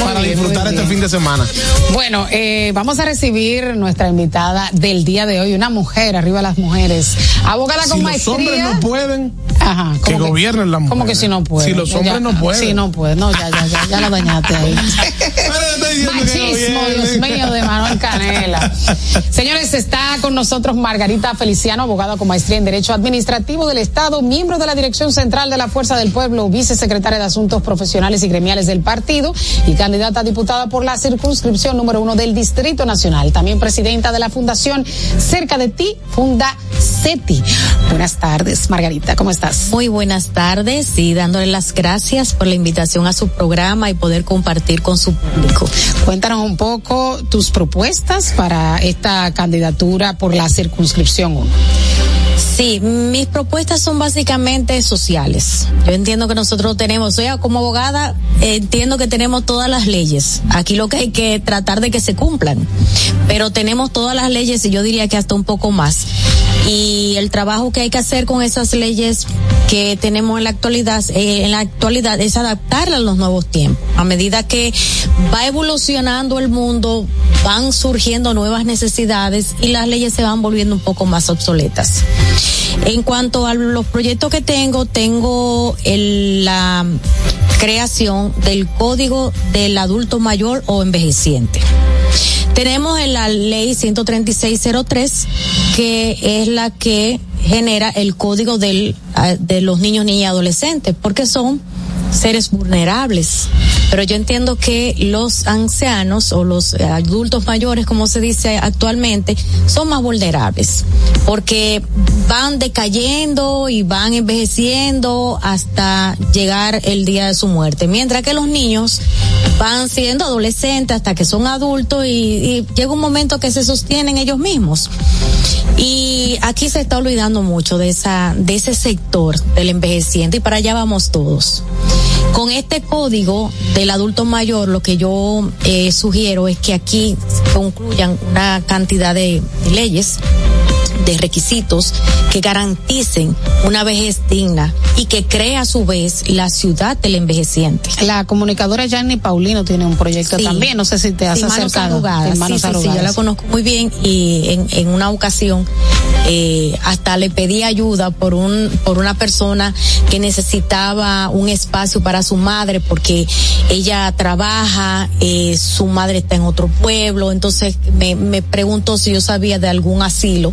para bien, disfrutar este fin de semana. Bueno, eh, vamos a recibir nuestra invitada del día de hoy, una mujer, arriba las mujeres, abogada con Si los maestría. hombres no pueden, Ajá, que ¿cómo gobiernen las ¿Cómo que mujeres. si no pueden? Si los Ya- hombres no pueden. Sí, no pueden. No, ya, ya, ya, ya lo dañaste ahí. (laughs) Machismo, Dios mío, de Manuel Canela. Señores, está con nosotros Margarita Feliciano, abogada con maestría en Derecho Administrativo del Estado, miembro de la Dirección Central de la Fuerza del Pueblo, vicesecretaria de Asuntos Profesionales y Gremiales del partido y candidata a diputada por la circunscripción número uno del Distrito Nacional. También presidenta de la Fundación Cerca de Ti, Funda CETI. Buenas tardes, Margarita, ¿cómo estás? Muy buenas tardes y dándole las gracias por la invitación a su programa y poder compartir con su público. Cuéntanos un poco tus propuestas para esta candidatura por la circunscripción 1. Sí, mis propuestas son básicamente sociales. Yo entiendo que nosotros tenemos, soy como abogada, entiendo que tenemos todas las leyes. Aquí lo que hay que tratar de que se cumplan. Pero tenemos todas las leyes y yo diría que hasta un poco más. Y el trabajo que hay que hacer con esas leyes que tenemos en la actualidad, eh, en la actualidad es adaptarlas a los nuevos tiempos. A medida que va evolucionando el mundo, van surgiendo nuevas necesidades y las leyes se van volviendo un poco más obsoletas. En cuanto a los proyectos que tengo, tengo la creación del Código del Adulto Mayor o Envejeciente. Tenemos en la ley 13603, que es la que genera el código ah, de los niños, niñas y adolescentes, porque son seres vulnerables. Pero yo entiendo que los ancianos o los adultos mayores, como se dice actualmente, son más vulnerables, porque van decayendo y van envejeciendo hasta llegar el día de su muerte, mientras que los niños van siendo adolescentes hasta que son adultos y, y llega un momento que se sostienen ellos mismos. Y aquí se está olvidando mucho de esa, de ese sector del envejeciente y para allá vamos todos. Con este código del adulto mayor, lo que yo eh, sugiero es que aquí concluyan una cantidad de leyes de requisitos que garanticen una vejez digna y que cree a su vez la ciudad del envejeciente. La comunicadora Yanni Paulino tiene un proyecto Sí. también, no sé si te has Sí, manos acercado. de Manos sí, sí, yo la conozco muy bien y en, en una ocasión eh, hasta le pedí ayuda por un por una persona que necesitaba un espacio para su madre porque ella trabaja, eh, su madre está en otro pueblo, entonces me, me preguntó si yo sabía de algún asilo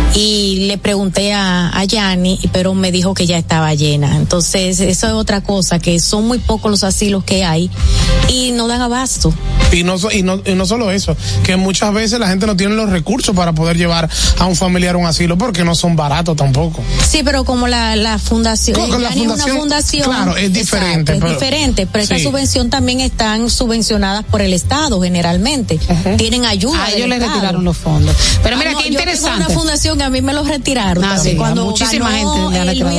y le pregunté a, a Yanni, pero me dijo que ya estaba llena. Entonces, eso es otra cosa, que son muy pocos los asilos que hay y no dan abasto. Y no, y, no, y no solo eso, que muchas veces la gente no tiene los recursos para poder llevar a un familiar a un asilo porque no son baratos tampoco. Sí, pero como la, la fundación, Con- con la Yanni es una fundación, fundación. claro, es diferente, es pero- diferente, pero estas sí. subvención también están subvencionadas por el Estado generalmente. Tienen ayuda. A ellos les retiraron los fondos. Pero Ah, mira no, qué yo tengo interesante. una fundación a mí me los retiraron. Ah, sí, Cuando muchísima ganó, gente Luis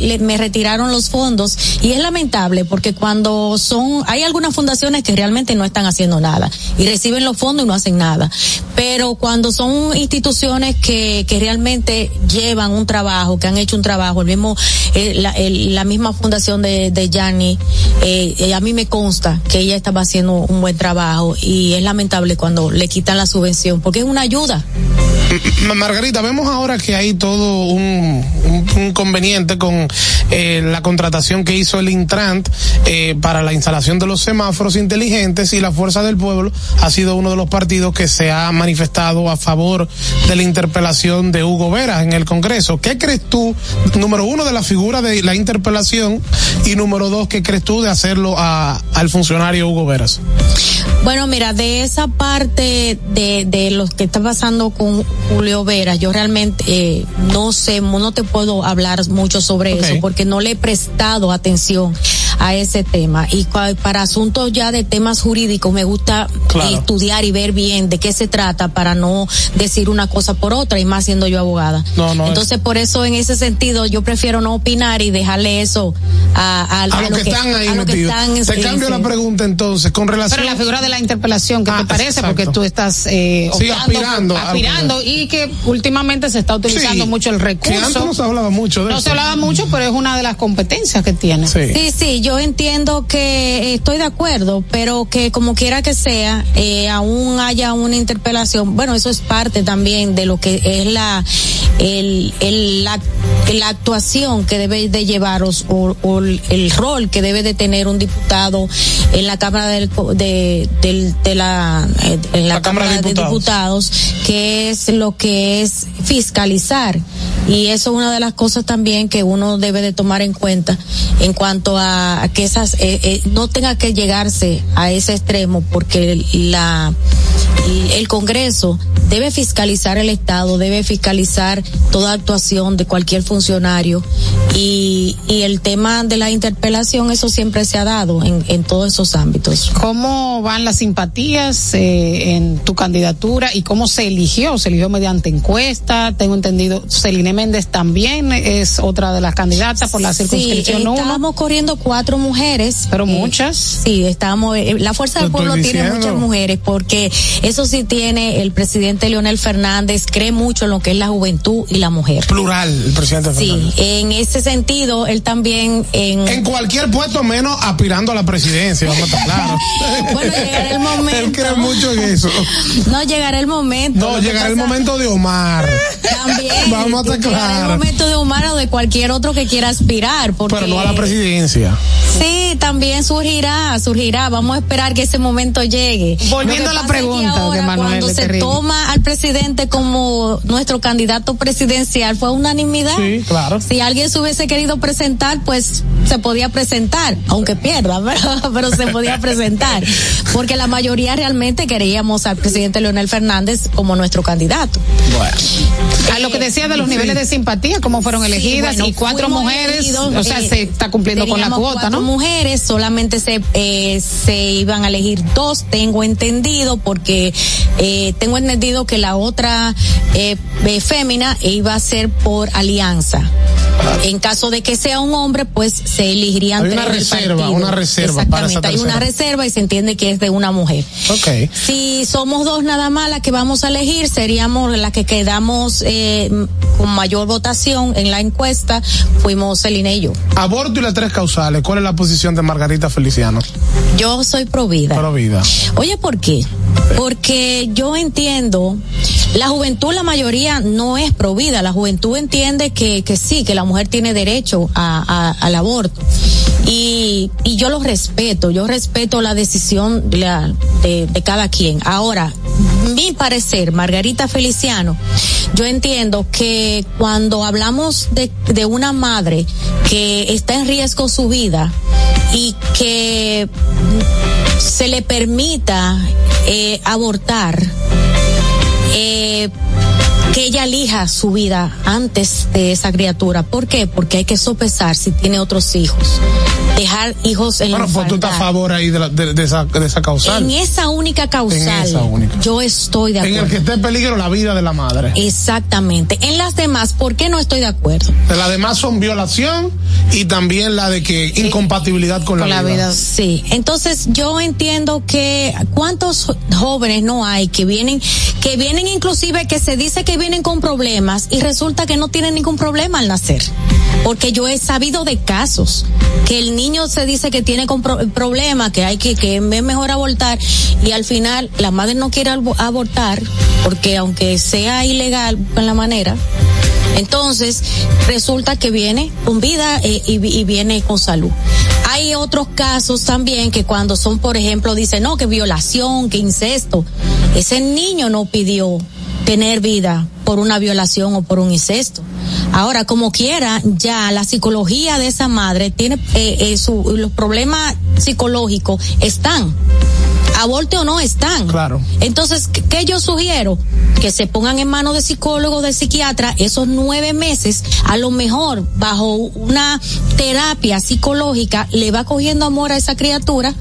le- me retiraron los fondos y es lamentable porque cuando son hay algunas fundaciones que realmente no están haciendo nada y reciben los fondos y no hacen nada. Pero cuando son instituciones que, que realmente llevan un trabajo, que han hecho un trabajo, el mismo eh, la, el- la misma fundación de, de Yanni, eh, eh, a mí me consta que ella estaba haciendo un buen trabajo y es lamentable cuando le quitan la subvención porque es una ayuda. Ma- Margarita, vemos ahora que hay todo un, un, conveniente con eh, la contratación que hizo el Intrant eh, para la instalación de los semáforos inteligentes y la Fuerza del Pueblo ha sido uno de los partidos que se ha manifestado a favor de la interpelación de Hugo Veras en el Congreso. ¿Qué crees tú, número uno, de la figura de la interpelación y número dos, qué crees tú de hacerlo a, al funcionario Hugo Veras? Bueno, mira, de esa parte de, de lo que está pasando con Julio Vera, yo realmente eh, no sé, no te puedo hablar mucho sobre eso porque no le he prestado atención a ese tema. Y para asuntos ya de temas jurídicos me gusta Claro. estudiar y ver bien de qué se trata para no decir una cosa por otra y más siendo yo abogada. No, no, Entonces, por eso en ese sentido yo prefiero no opinar y dejarle eso a, a, A los que, están ahí a lo que están, Te sí, cambio sí. la pregunta entonces, con relación Pero la figura de la interpelación, ¿qué Ah, te parece? exacto. Porque tú estás eh, Sí, optando- aspirando aspirando y que últimamente se está utilizando Sí, mucho el que recurso. antes no se hablaba mucho de No eso. se hablaba mucho, pero es una de las competencias que tiene. Sí, sí, yo entiendo que estoy de acuerdo, pero que como quiera que sea, eh, aún haya una interpelación, bueno, eso es parte también de lo que es la el, el- la, la actuación que debe de llevar o, o- el, el rol que debe de tener un diputado en la Cámara del, de, del- de la, eh, en la, Cámara, de diputados, que es lo que es fiscalizar. Y eso es una de las cosas también que uno debe de tomar en cuenta en cuanto a, a que esas eh, eh, no tenga que llegarse a ese extremo porque la el Congreso debe fiscalizar el Estado, debe fiscalizar toda actuación de cualquier funcionario y, y el tema de la interpelación, eso siempre se ha dado en, en todos esos ámbitos. ¿Cómo van las simpatías eh, en tu candidatura y cómo se eligió? ¿Se eligió mediante encuesta? Tengo entendido, Celine Méndez también es otra de las candidatas por la circunscripción sí, 1. estábamos corriendo cuatro mujeres. Pero Eh, muchas. Sí, estamos, eh, la Fuerza del Pueblo tiene diciendo. muchas mujeres porque eso sí tiene el presidente Leonel Fernández, cree mucho en lo que es la juventud y la mujer. Plural, el presidente Sí, Fernández. en ese sentido, él también en... En cualquier puesto menos aspirando a la presidencia, vamos a estar claros. (laughs) bueno, llegará el momento. Él cree mucho en eso. No, llegará el momento. No, llegará el momento de Omar. También. Vamos a estar Llegará el momento de Omar o de cualquier otro que quiera aspirar. Porque Pero no a la presidencia. Sí, también surgirá, surgirá. Vamos a esperar que ese momento llegue. Volviendo a la pasa es que pregunta ahora, de Manuel Cuando se Terrible. toma al presidente como nuestro candidato presidencial, fue unanimidad. Sí, claro. Si alguien se hubiese querido presentar, pues se podía presentar, aunque pierda, (laughs) pero, pero se podía presentar. Porque la mayoría realmente queríamos al presidente Leonel Fernández como nuestro candidato. A lo que decía de los Sí. niveles de simpatía, cómo fueron Sí, elegidas bueno, y cuatro mujeres, elegidos, o sea, se está cumpliendo con la cuota, ¿no? mujeres, solamente se, eh, se iban a elegir dos, tengo entendido, porque eh, tengo entendido que la otra eh, fémina iba a ser por alianza. En caso de que sea un hombre, pues se elegirían Hay una tres reserva, partido. una reserva para esa Exactamente, hay una reserva y se entiende que es de una mujer. Ok. Si somos dos nada más las que vamos a elegir, seríamos las que quedamos eh, con mayor votación en la encuesta, fuimos Celina y yo. Aborto y las tres causales. ¿Cuál es la posición de Margarita Feliciano? Yo soy pro vida. Pro vida. Oye, ¿por qué? Porque yo entiendo, la juventud, la mayoría no es pro vida, la juventud entiende que, que sí, que la mujer tiene derecho a, a- al aborto. Y, y yo lo respeto, yo respeto la decisión de, de cada quien. Ahora, mi parecer, Margarita Feliciano, yo entiendo que cuando hablamos de, una madre que está en riesgo su vida y que se le permita eh, abortar, eh, que ella elija su vida antes de esa criatura. ¿Por qué? Porque hay que sopesar si tiene otros hijos. Dejar hijos en Bueno, la pues tú estás a favor ahí de, la- de- de esa, de esa causal. En esa única causal, En esa única. yo estoy de En acuerdo. el que esté en peligro la vida de la madre. Exactamente. En las demás, ¿por qué no estoy de acuerdo? De las demás son violación y también la de que incompatibilidad con, la, vida. Sí, entonces yo entiendo que cuántos jóvenes no hay que vienen, que vienen inclusive que se dice que vienen con problemas y resulta que no tienen ningún problema al nacer. Porque yo he sabido de casos que el niño se dice que tiene con pro- problemas, que hay que, que es mejor abortar y al final la madre no quiere abortar porque aunque sea ilegal en la manera, entonces, resulta que viene con vida eh, y, y viene con salud. Hay otros casos también que cuando son, por ejemplo, dicen, no, que violación, que incesto. Ese niño no pidió tener vida por una violación o por un incesto. Ahora, como quiera, ya la psicología de esa madre tiene, eh, eh, su- los problemas psicológicos están aborte o no están. Claro. Entonces, ¿qué- ¿qué yo sugiero? Que se pongan en manos de psicólogos, de psiquiatra, esos nueve meses, a lo mejor bajo una terapia psicológica, le va cogiendo amor a esa criatura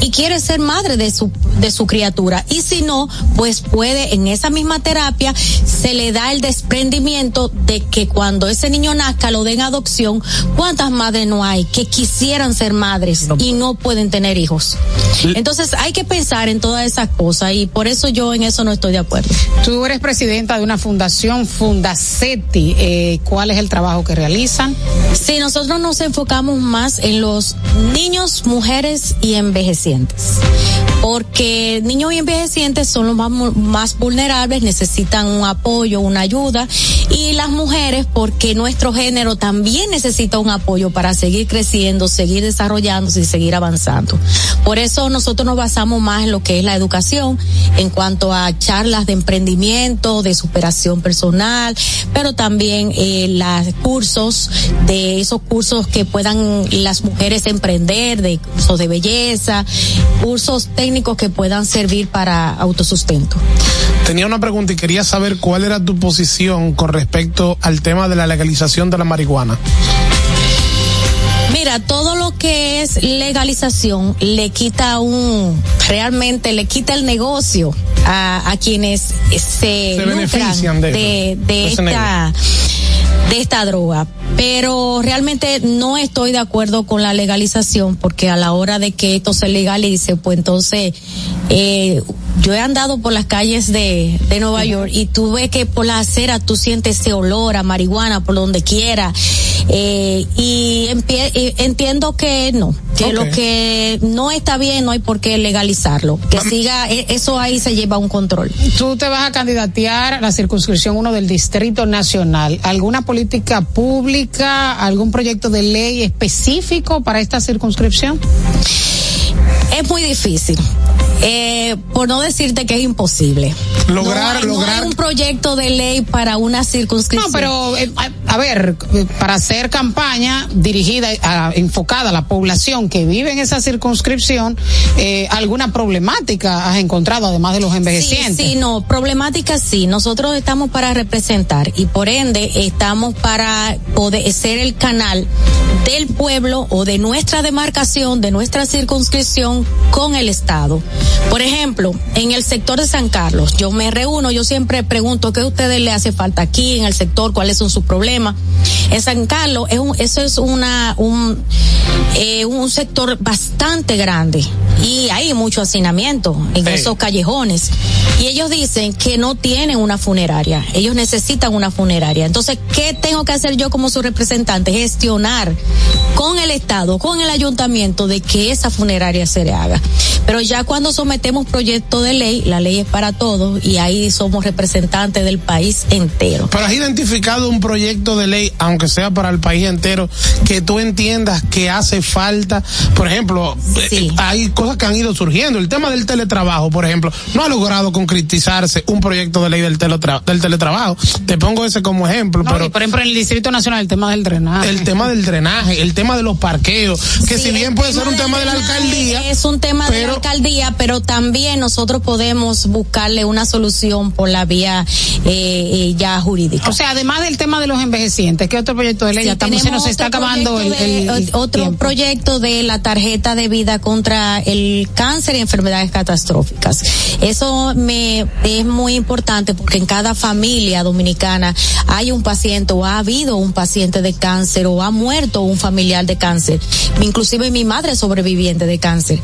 y quiere ser madre de su, de su criatura. Y si no, pues puede, en esa misma terapia, se le da el desprendimiento de que cuando ese niño nazca, lo den adopción. ¿Cuántas madres no hay que quisieran ser madres y no pueden tener hijos? Entonces hay que pensar en todas esas cosas y por eso yo en eso no estoy de acuerdo. Tú eres presidenta de una fundación, Fundaceti. Eh, ¿Cuál es el trabajo que realizan? Sí, nosotros nos enfocamos más en los niños, mujeres y Porque niños y envejecientes son los más, más vulnerables, necesitan un apoyo, una ayuda. Y las mujeres, porque nuestro género también necesita un apoyo para seguir creciendo, seguir desarrollándose y seguir avanzando. Por eso nosotros nos basamos más en lo que es la educación, en cuanto a charlas de emprendimiento, de superación personal, pero también eh, los cursos, de esos cursos que puedan las mujeres emprender, de cursos de belleza, cursos técnicos que puedan servir para autosustento. Tenía una pregunta y quería saber cuál era tu posición con respecto al tema de la legalización de la marihuana. Mira, todo lo que es legalización le quita un, realmente le quita el negocio a, a quienes se, Se benefician de de, esta de esta droga. Pero realmente no estoy de acuerdo con la legalización porque a la hora de que esto se legalice, pues entonces eh, yo he andado por las calles de, de Nueva York y tú ves que por la acera tú sientes ese olor a marihuana por donde quiera. Eh, y, entiendo que no, que lo que no está bien no hay por qué legalizarlo. Que siga, e- eso ahí se lleva un control. Tú te vas a candidatear a la circunscripción 1 del Distrito Nacional. ¿Alguna política pública, algún proyecto de ley específico para esta circunscripción? Es muy difícil. Eh, por no decirte que es imposible. Lograr, no hay, no lograr. hay un proyecto de ley para una circunscripción. No, pero eh, a, a ver, para hacer campaña dirigida, a- enfocada a la población que vive en esa circunscripción, eh, ¿alguna problemática has encontrado además de los envejecientes? Sí, sí, no, problemática sí. Nosotros estamos para representar y por ende estamos para poder ser el canal del pueblo o de nuestra demarcación, de nuestra circunscripción con el Estado. Por ejemplo, en el sector de San Carlos, yo me reúno, yo siempre pregunto qué a ustedes le hace falta aquí en el sector, cuáles son sus problemas. En San Carlos, es un, eso es una, un, eh, un sector bastante grande y hay mucho hacinamiento en Sí. esos callejones. Y ellos dicen que no tienen una funeraria, ellos necesitan una funeraria. Entonces, ¿qué tengo que hacer yo como su representante? Gestionar con el Estado, con el ayuntamiento, de que esa funeraria se le haga. Pero ya cuando sometemos proyecto de ley, la ley es para todos y ahí somos representantes del país entero. Pero has identificado un proyecto de ley, aunque sea para el país entero, que tú entiendas que hace falta. Por ejemplo, eh, hay cosas que han ido surgiendo. El tema del teletrabajo, por ejemplo, no ha logrado concretizarse un proyecto de ley del, teletra- del teletrabajo. Te pongo ese como ejemplo, No, pero y por ejemplo, en el Distrito Nacional, el tema del drenaje. el tema del drenaje, el tema de los parqueos, que si bien puede ser un tema de la alcaldía, Es un tema de la alcaldía, pero también nosotros podemos buscarle una solución por la vía eh, eh, ya jurídica. O sea, además del tema de los envejecientes, ¿qué otro proyecto de ley? Sí, estamos, se nos está acabando el, de- el- el otro tiempo. proyecto de la tarjeta de vida contra el cáncer y enfermedades catastróficas. Eso me es muy importante porque en cada familia dominicana hay un paciente o ha habido un paciente de cáncer o ha muerto un familiar de cáncer. Inclusive mi madre es sobreviviente de cáncer.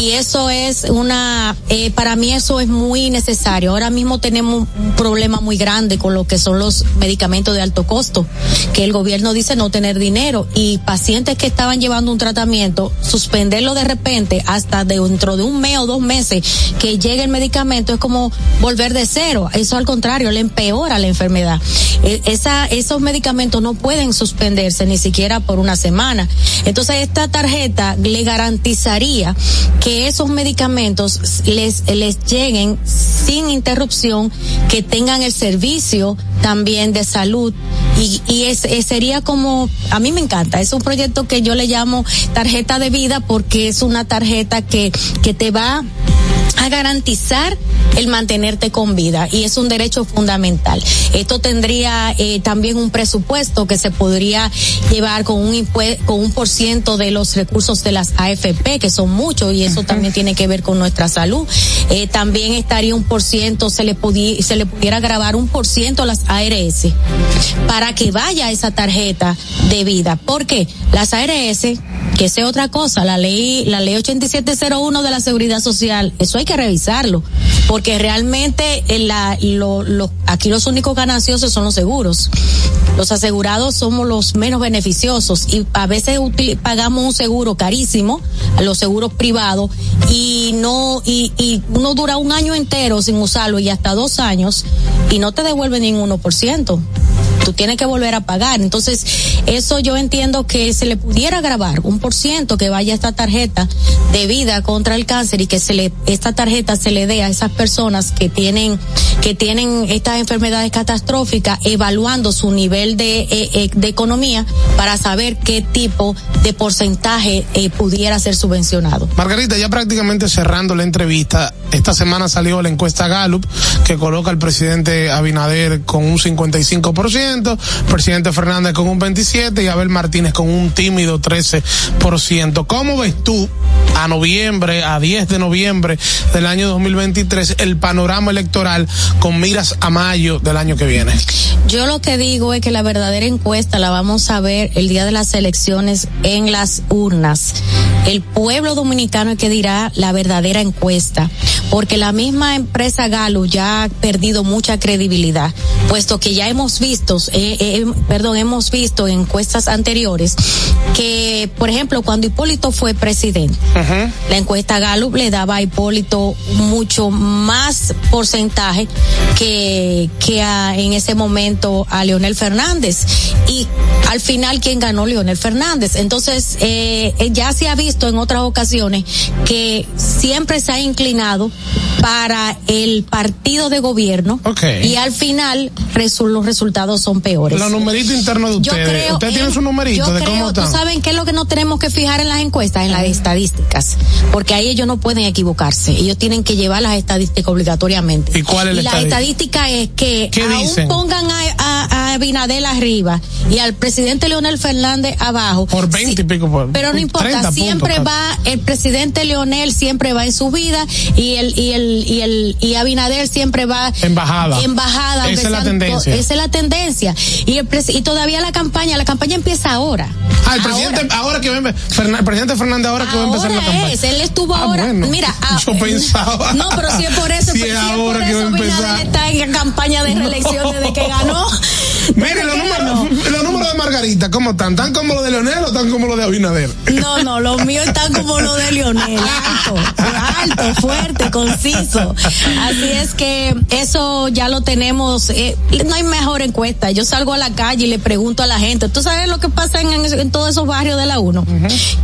Y eso es una, eh, para mí eso es muy necesario. Ahora mismo tenemos un problema muy grande con lo que son los medicamentos de alto costo, que el gobierno dice no tener dinero y pacientes que estaban llevando un tratamiento, suspenderlo de repente hasta dentro de un mes o dos meses que llegue el medicamento es como volver de cero. Eso al contrario, le empeora la enfermedad. Esa, esos medicamentos no pueden suspenderse ni siquiera por una semana. Entonces esta tarjeta le garantizaría que esos medicamentos les, les lleguen sin interrupción, que tengan el servicio también de salud. Y, y es, es- sería como, a mí me encanta, es un proyecto que yo le llamo tarjeta de vida porque es una tarjeta que, que te va a garantizar el mantenerte con vida y es un derecho fundamental. Esto tendría eh, también un presupuesto que se podría llevar con un con un por ciento de los recursos de las AFP que son muchos y eso también tiene que ver con nuestra salud. Eh, también estaría un por ciento se le pudi- se le pudiera grabar un por ciento a las ARS para que vaya esa tarjeta de vida. porque Las ARS que sea otra cosa, la ley, la ley 8701 de la seguridad social, eso hay que revisarlo, porque realmente lo- aquí los únicos gananciosos son los seguros. Los asegurados somos los menos beneficiosos y a veces pagamos un seguro carísimo, a los seguros privados, y no, y, y uno dura un año entero sin usarlo y hasta dos años y no te devuelve ni un 1% tú tienes que volver a pagar. Entonces, eso yo entiendo que se le pudiera grabar un por ciento que vaya esta tarjeta de vida contra el cáncer y que se le, esta tarjeta se le dé a esas personas que tienen, que tienen estas enfermedades catastróficas, evaluando su nivel de, eh, eh, de economía para saber qué tipo de porcentaje eh, pudiera ser subvencionado. Margarita, ya prácticamente cerrando la entrevista, esta semana salió la encuesta Gallup que coloca al presidente Abinader con un 55%, presidente Fernández con un 27% y Abel Martínez con un tímido 13%. ¿Cómo ves tú a noviembre, a 10 de noviembre del año 2023, el panorama electoral con miras a mayo del año que viene? Yo lo que digo es que la verdadera encuesta la vamos a ver el día de las elecciones en las urnas. El pueblo dominicano es que dirá la verdadera encuesta, porque la misma empresa Galo ya ha perdido mucha credibilidad, puesto que ya hemos visto, eh, eh, perdón, hemos visto en encuestas anteriores que, por ejemplo, cuando Hipólito fue presidente, la encuesta Gallup le daba a Hipólito mucho más porcentaje que, que a- en ese momento a Leonel Fernández. Y al final, ¿quién ganó? Leonel Fernández. Entonces, eh, eh, ya se ha visto en otras ocasiones que siempre se ha inclinado para el partido de gobierno Ok. y al final resu- los resultados son peores. Los numeritos internos de Yo ustedes. Creo- ¿Ustedes tienen eh, su numerito yo de creo, cómo ¿tú están? saben qué es lo que no tenemos que fijar en las encuestas? En las estadísticas. Porque ahí ellos no pueden equivocarse. Ellos tienen que llevar las estadísticas obligatoriamente. ¿Y cuál es la la estadística? es que ¿Qué aún dicen? pongan a, a- a Abinadel arriba y al presidente Leonel Fernández abajo. Por 20 y pico. Por, pero no importa, siempre puntos, va, el presidente Leonel siempre va en su vida y el, y el, y el, y Abinader siempre va embajada. Embajada. Esa es la tendencia. Esa es la tendencia. Y, el y todavía la campaña, la campaña empieza ahora. Ah, el presidente, ahora, ahora que va, el presidente Fernández ahora, que va a empezar la campaña. Es, él estuvo ah, ahora, bueno. mira. Yo ah, pensaba. No, pero si es por eso, (laughs) si es ahora por que eso va a empezar. está en campaña de (laughs) reelección desde que ganó. Mire, los números, los números de Margarita, ¿cómo están? ¿Tan como los de Leonel o tan como los de Abinader? No, no, los míos están como los de Leonel, (laughs) alto, alto, fuerte, conciso. Así es que eso ya lo tenemos, eh, no hay mejor encuesta. Yo salgo a la calle y le pregunto a la gente, ¿tú sabes lo que pasa en, en todos esos barrios de la 1?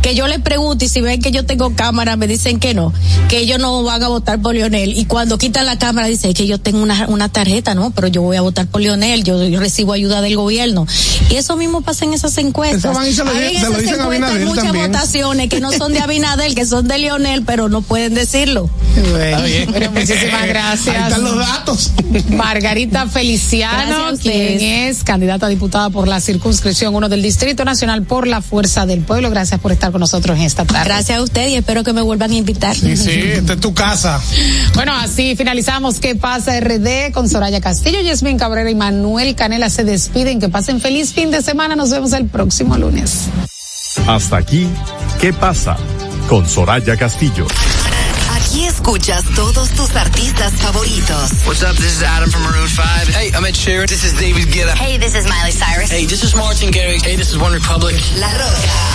Que yo le pregunto y si ven que yo tengo cámara me dicen que no, que ellos no van a votar por Leonel. Y cuando quitan la cámara dicen que yo tengo una, una tarjeta, no, pero yo voy a votar por Leonel, yo, yo recibo ayuda del gobierno. Y eso mismo pasa en esas encuestas. Eso van y se lo, Ahí en se lo esas dicen a encuestas hay muchas también. votaciones que no son de Abinadel, que son de Leonel, pero no pueden decirlo. Bueno, pero muchísimas (laughs) gracias. Ahí están los datos. Margarita Feliciano, quien es candidata a diputada por la circunscripción 1 del Distrito Nacional por la Fuerza del Pueblo. Gracias por estar con nosotros en esta tarde. Gracias a usted y espero que me vuelvan a invitar. Sí, sí, esta es tu casa. Bueno, así finalizamos ¿Qué pasa RD con Soraya Castillo, Yasmín Cabrera y Manuel Canela se despiden. Que pasen feliz fin de semana. Nos vemos el próximo lunes. Hasta aquí, ¿qué pasa? Con Soraya Castillo. Aquí escuchas todos tus artistas favoritos. What's up? This is Adam from Maroon 5. Hey, I'm Ed Sheeran. This is David Guetta. Hey, this is Miley Cyrus. Hey, this is Martin Garrix. Hey, this is One Republic. La Roca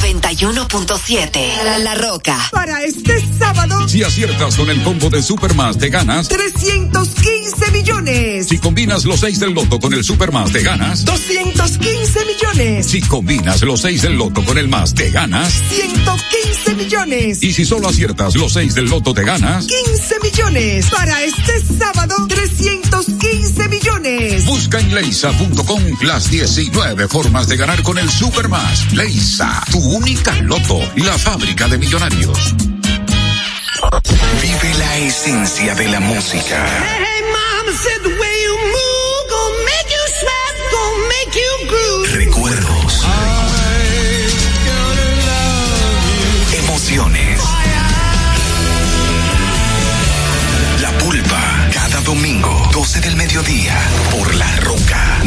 91.7. La, La Roca. Para este sábado, Si aciertas con el combo de Supermas te ganas. 315 millones. Si combinas los 6 del loto con el Supermas te ganas. 215 millones. Si combinas los 6 del loto con el más te ganas. 115 millones. Y si solo aciertas los 6 del loto te ganas. 15 millones. Para este sábado, 315 millones. Busca en leisa.com las 19 formas de ganar con el Supermas. Leisa, tu única loto, la fábrica de millonarios. Vive la esencia de la música. Recuerdos. Emociones. La pulpa. Cada domingo, 12 del mediodía.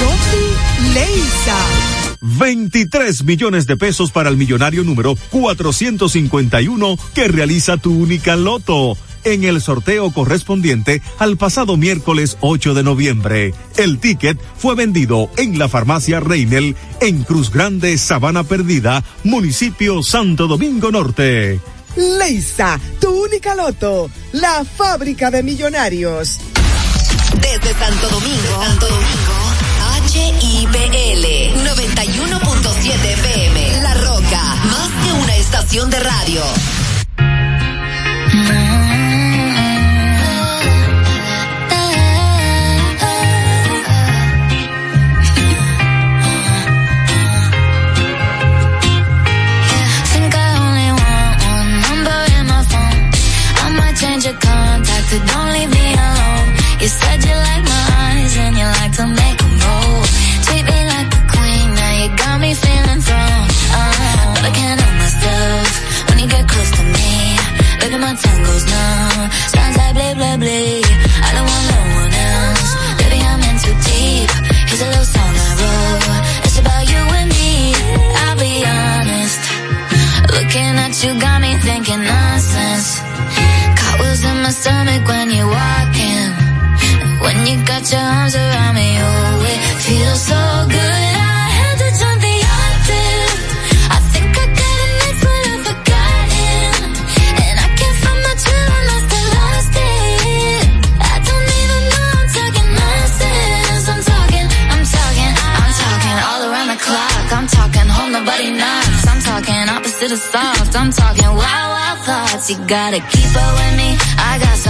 Rosy Leisa. 23 millones de pesos para el millonario número 451 que realiza tu única loto en el sorteo correspondiente al pasado miércoles 8 de noviembre. El ticket fue vendido en la farmacia Reinel en Cruz Grande, Sabana Perdida, municipio Santo Domingo Norte. Leisa, tu única loto. La fábrica de millonarios. Desde Santo Domingo, Santo Domingo, HIPL 91.7 FM. La Roca, más que una estación de radio. Got your arms around me, oh, it feels so good. I had to turn the octave. I think I got an ex, but I've forgotten. And I can't find my trail unless I lost it. I don't even know I'm talking. I'm talking, I'm talking, I'm talking all around the clock. I'm talking home, nobody knocks. I'm talking opposite of soft. I'm talking wild, wild thoughts. You gotta keep up with me. I got some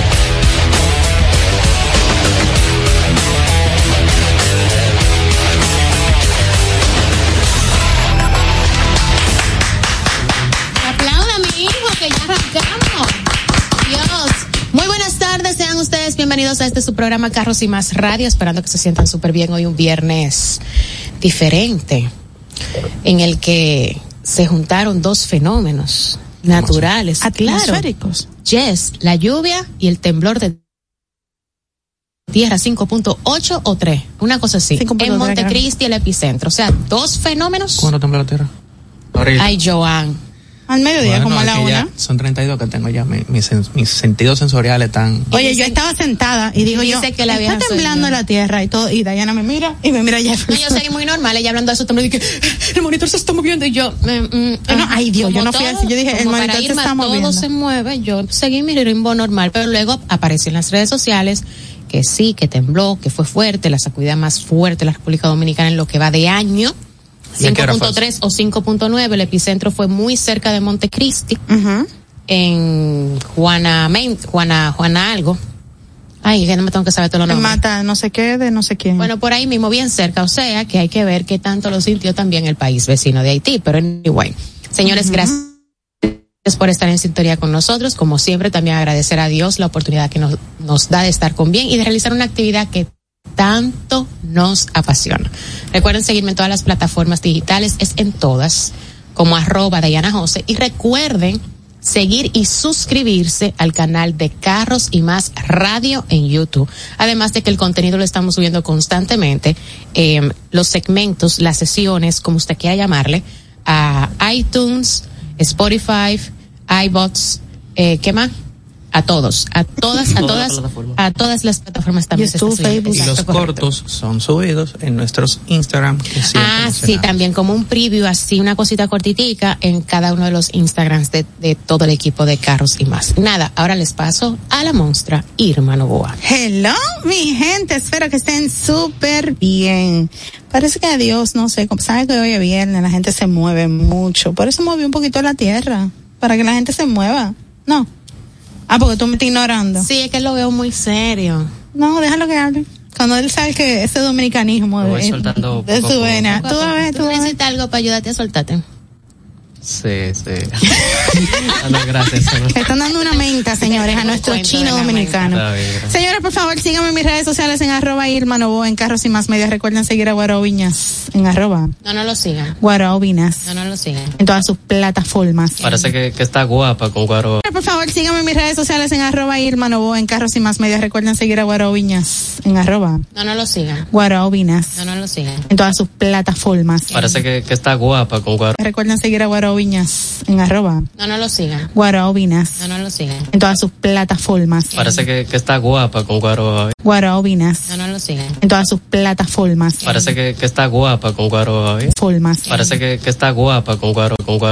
Bienvenidos a este su programa Carros y Más Radio, esperando que se sientan súper bien hoy un viernes diferente, en el que se juntaron dos fenómenos naturales, claro. Atmosféricos. Yes, la lluvia y el temblor de tierra 5.8 o 3, una cosa así. 5.3, En. Montecristi el epicentro, o sea, dos fenómenos. ¿Cuándo tembló la tierra? Ahorita. Ay, Joan. Al mediodía, Bueno, como a la una. Son 32 que tengo ya. Mi- mis, sen- mis sentidos sensoriales están. Oye, yo estaba sentada y digo yo, Dice que la está soy temblando yo. la tierra y todo, y Diana me mira y me mira No, Jefferson. yo seguí muy normal, ella hablando de eso, y que el monitor se está moviendo y yo, mm, mm, no, ajá. ay, Dios, yo no fui todo- así, yo dije, el monitor se está todo moviendo. se mueve, yo seguí mi ritmo normal, pero luego apareció en las redes sociales que sí, que tembló, que fue fuerte, la sacudida más fuerte de la República Dominicana en lo que va de año. ¿Y a qué hora fue 5.3 o 5.9, el epicentro fue muy cerca de Montecristi, en Juana, Men- Juana, Juana algo. Ay, que no me tengo que saber todos los nombres. mata no sé qué de no sé quién. Bueno, por ahí mismo, bien cerca, o sea que hay que ver qué tanto lo sintió también el país vecino de Haití, pero anyway. Señores, gracias por estar en sintonía con nosotros. Como siempre, también agradecer a Dios la oportunidad que nos, nos da de estar con bien y de realizar una actividad que tanto nos apasiona. Recuerden seguirme en todas las plataformas digitales, es en todas, como arroba Diana Jose. Y recuerden seguir y suscribirse al canal de Carros y Más Radio en YouTube. Además de que el contenido lo estamos subiendo constantemente, eh, los segmentos, las sesiones, como usted quiera llamarle, a iTunes, Spotify, iBots, eh, ¿qué más? A todos, a todas, a Todas a todas las plataformas también. se está subiendo. Y los cortos son subidos en nuestros Instagram. que Ah, sí, también como un preview, así una cosita cortitica en cada uno de los Instagrams de, de todo el equipo de carros y más. Nada, ahora les paso a la monstrua Irma Novoa. Hello, mi gente, espero que estén súper bien. Parece que a Dios, no sé, sabe que hoy es viernes, la gente se mueve mucho. Por eso moví un poquito la tierra, para que la gente se mueva. No. Ah, porque tú me estás ignorando. Sí, es que lo veo muy serio. No, déjalo que hable. Cuando él sabe que ese dominicanismo voy de, soltando de su poco. vena. Tú vas a ver, tú ver. necesitas algo para ayudarte a soltarte. Sí, sí. Ah, no, gracias. Están dando una menta, señores, a nuestro chino dominicano. Señores, por favor, síganme en mis redes sociales en arroba Irma Novoa, en Carros y Más Medios. Recuerden seguir a Guarao Viñas en arroba No, no lo sigan. Guarao Vinas No, no lo sigan. en todas sus plataformas. Parece que, que está guapa con Guaro. Por favor, síganme en mis redes sociales en arroba Irma Novoa, en Carros y Más Medios. Recuerden seguir a Guarao Viñas en arroba No, no lo sigan. Guarao Vinas No, no lo sigan. en todas sus plataformas. Parece que, que está guapa con Guaro. Recuerden seguir a Guarao Viñas en arroba No, no lo sigan. Guarao Vinas No, no lo sigan. en todas sus plataformas. Parece que, que está guapa con Guaro. Guarao Vinas No, no lo sigan. en todas sus plataformas. Parece que, que está guapa con Guaro. Formas. Parece que, que está guapa con Guaro. Con Guaro.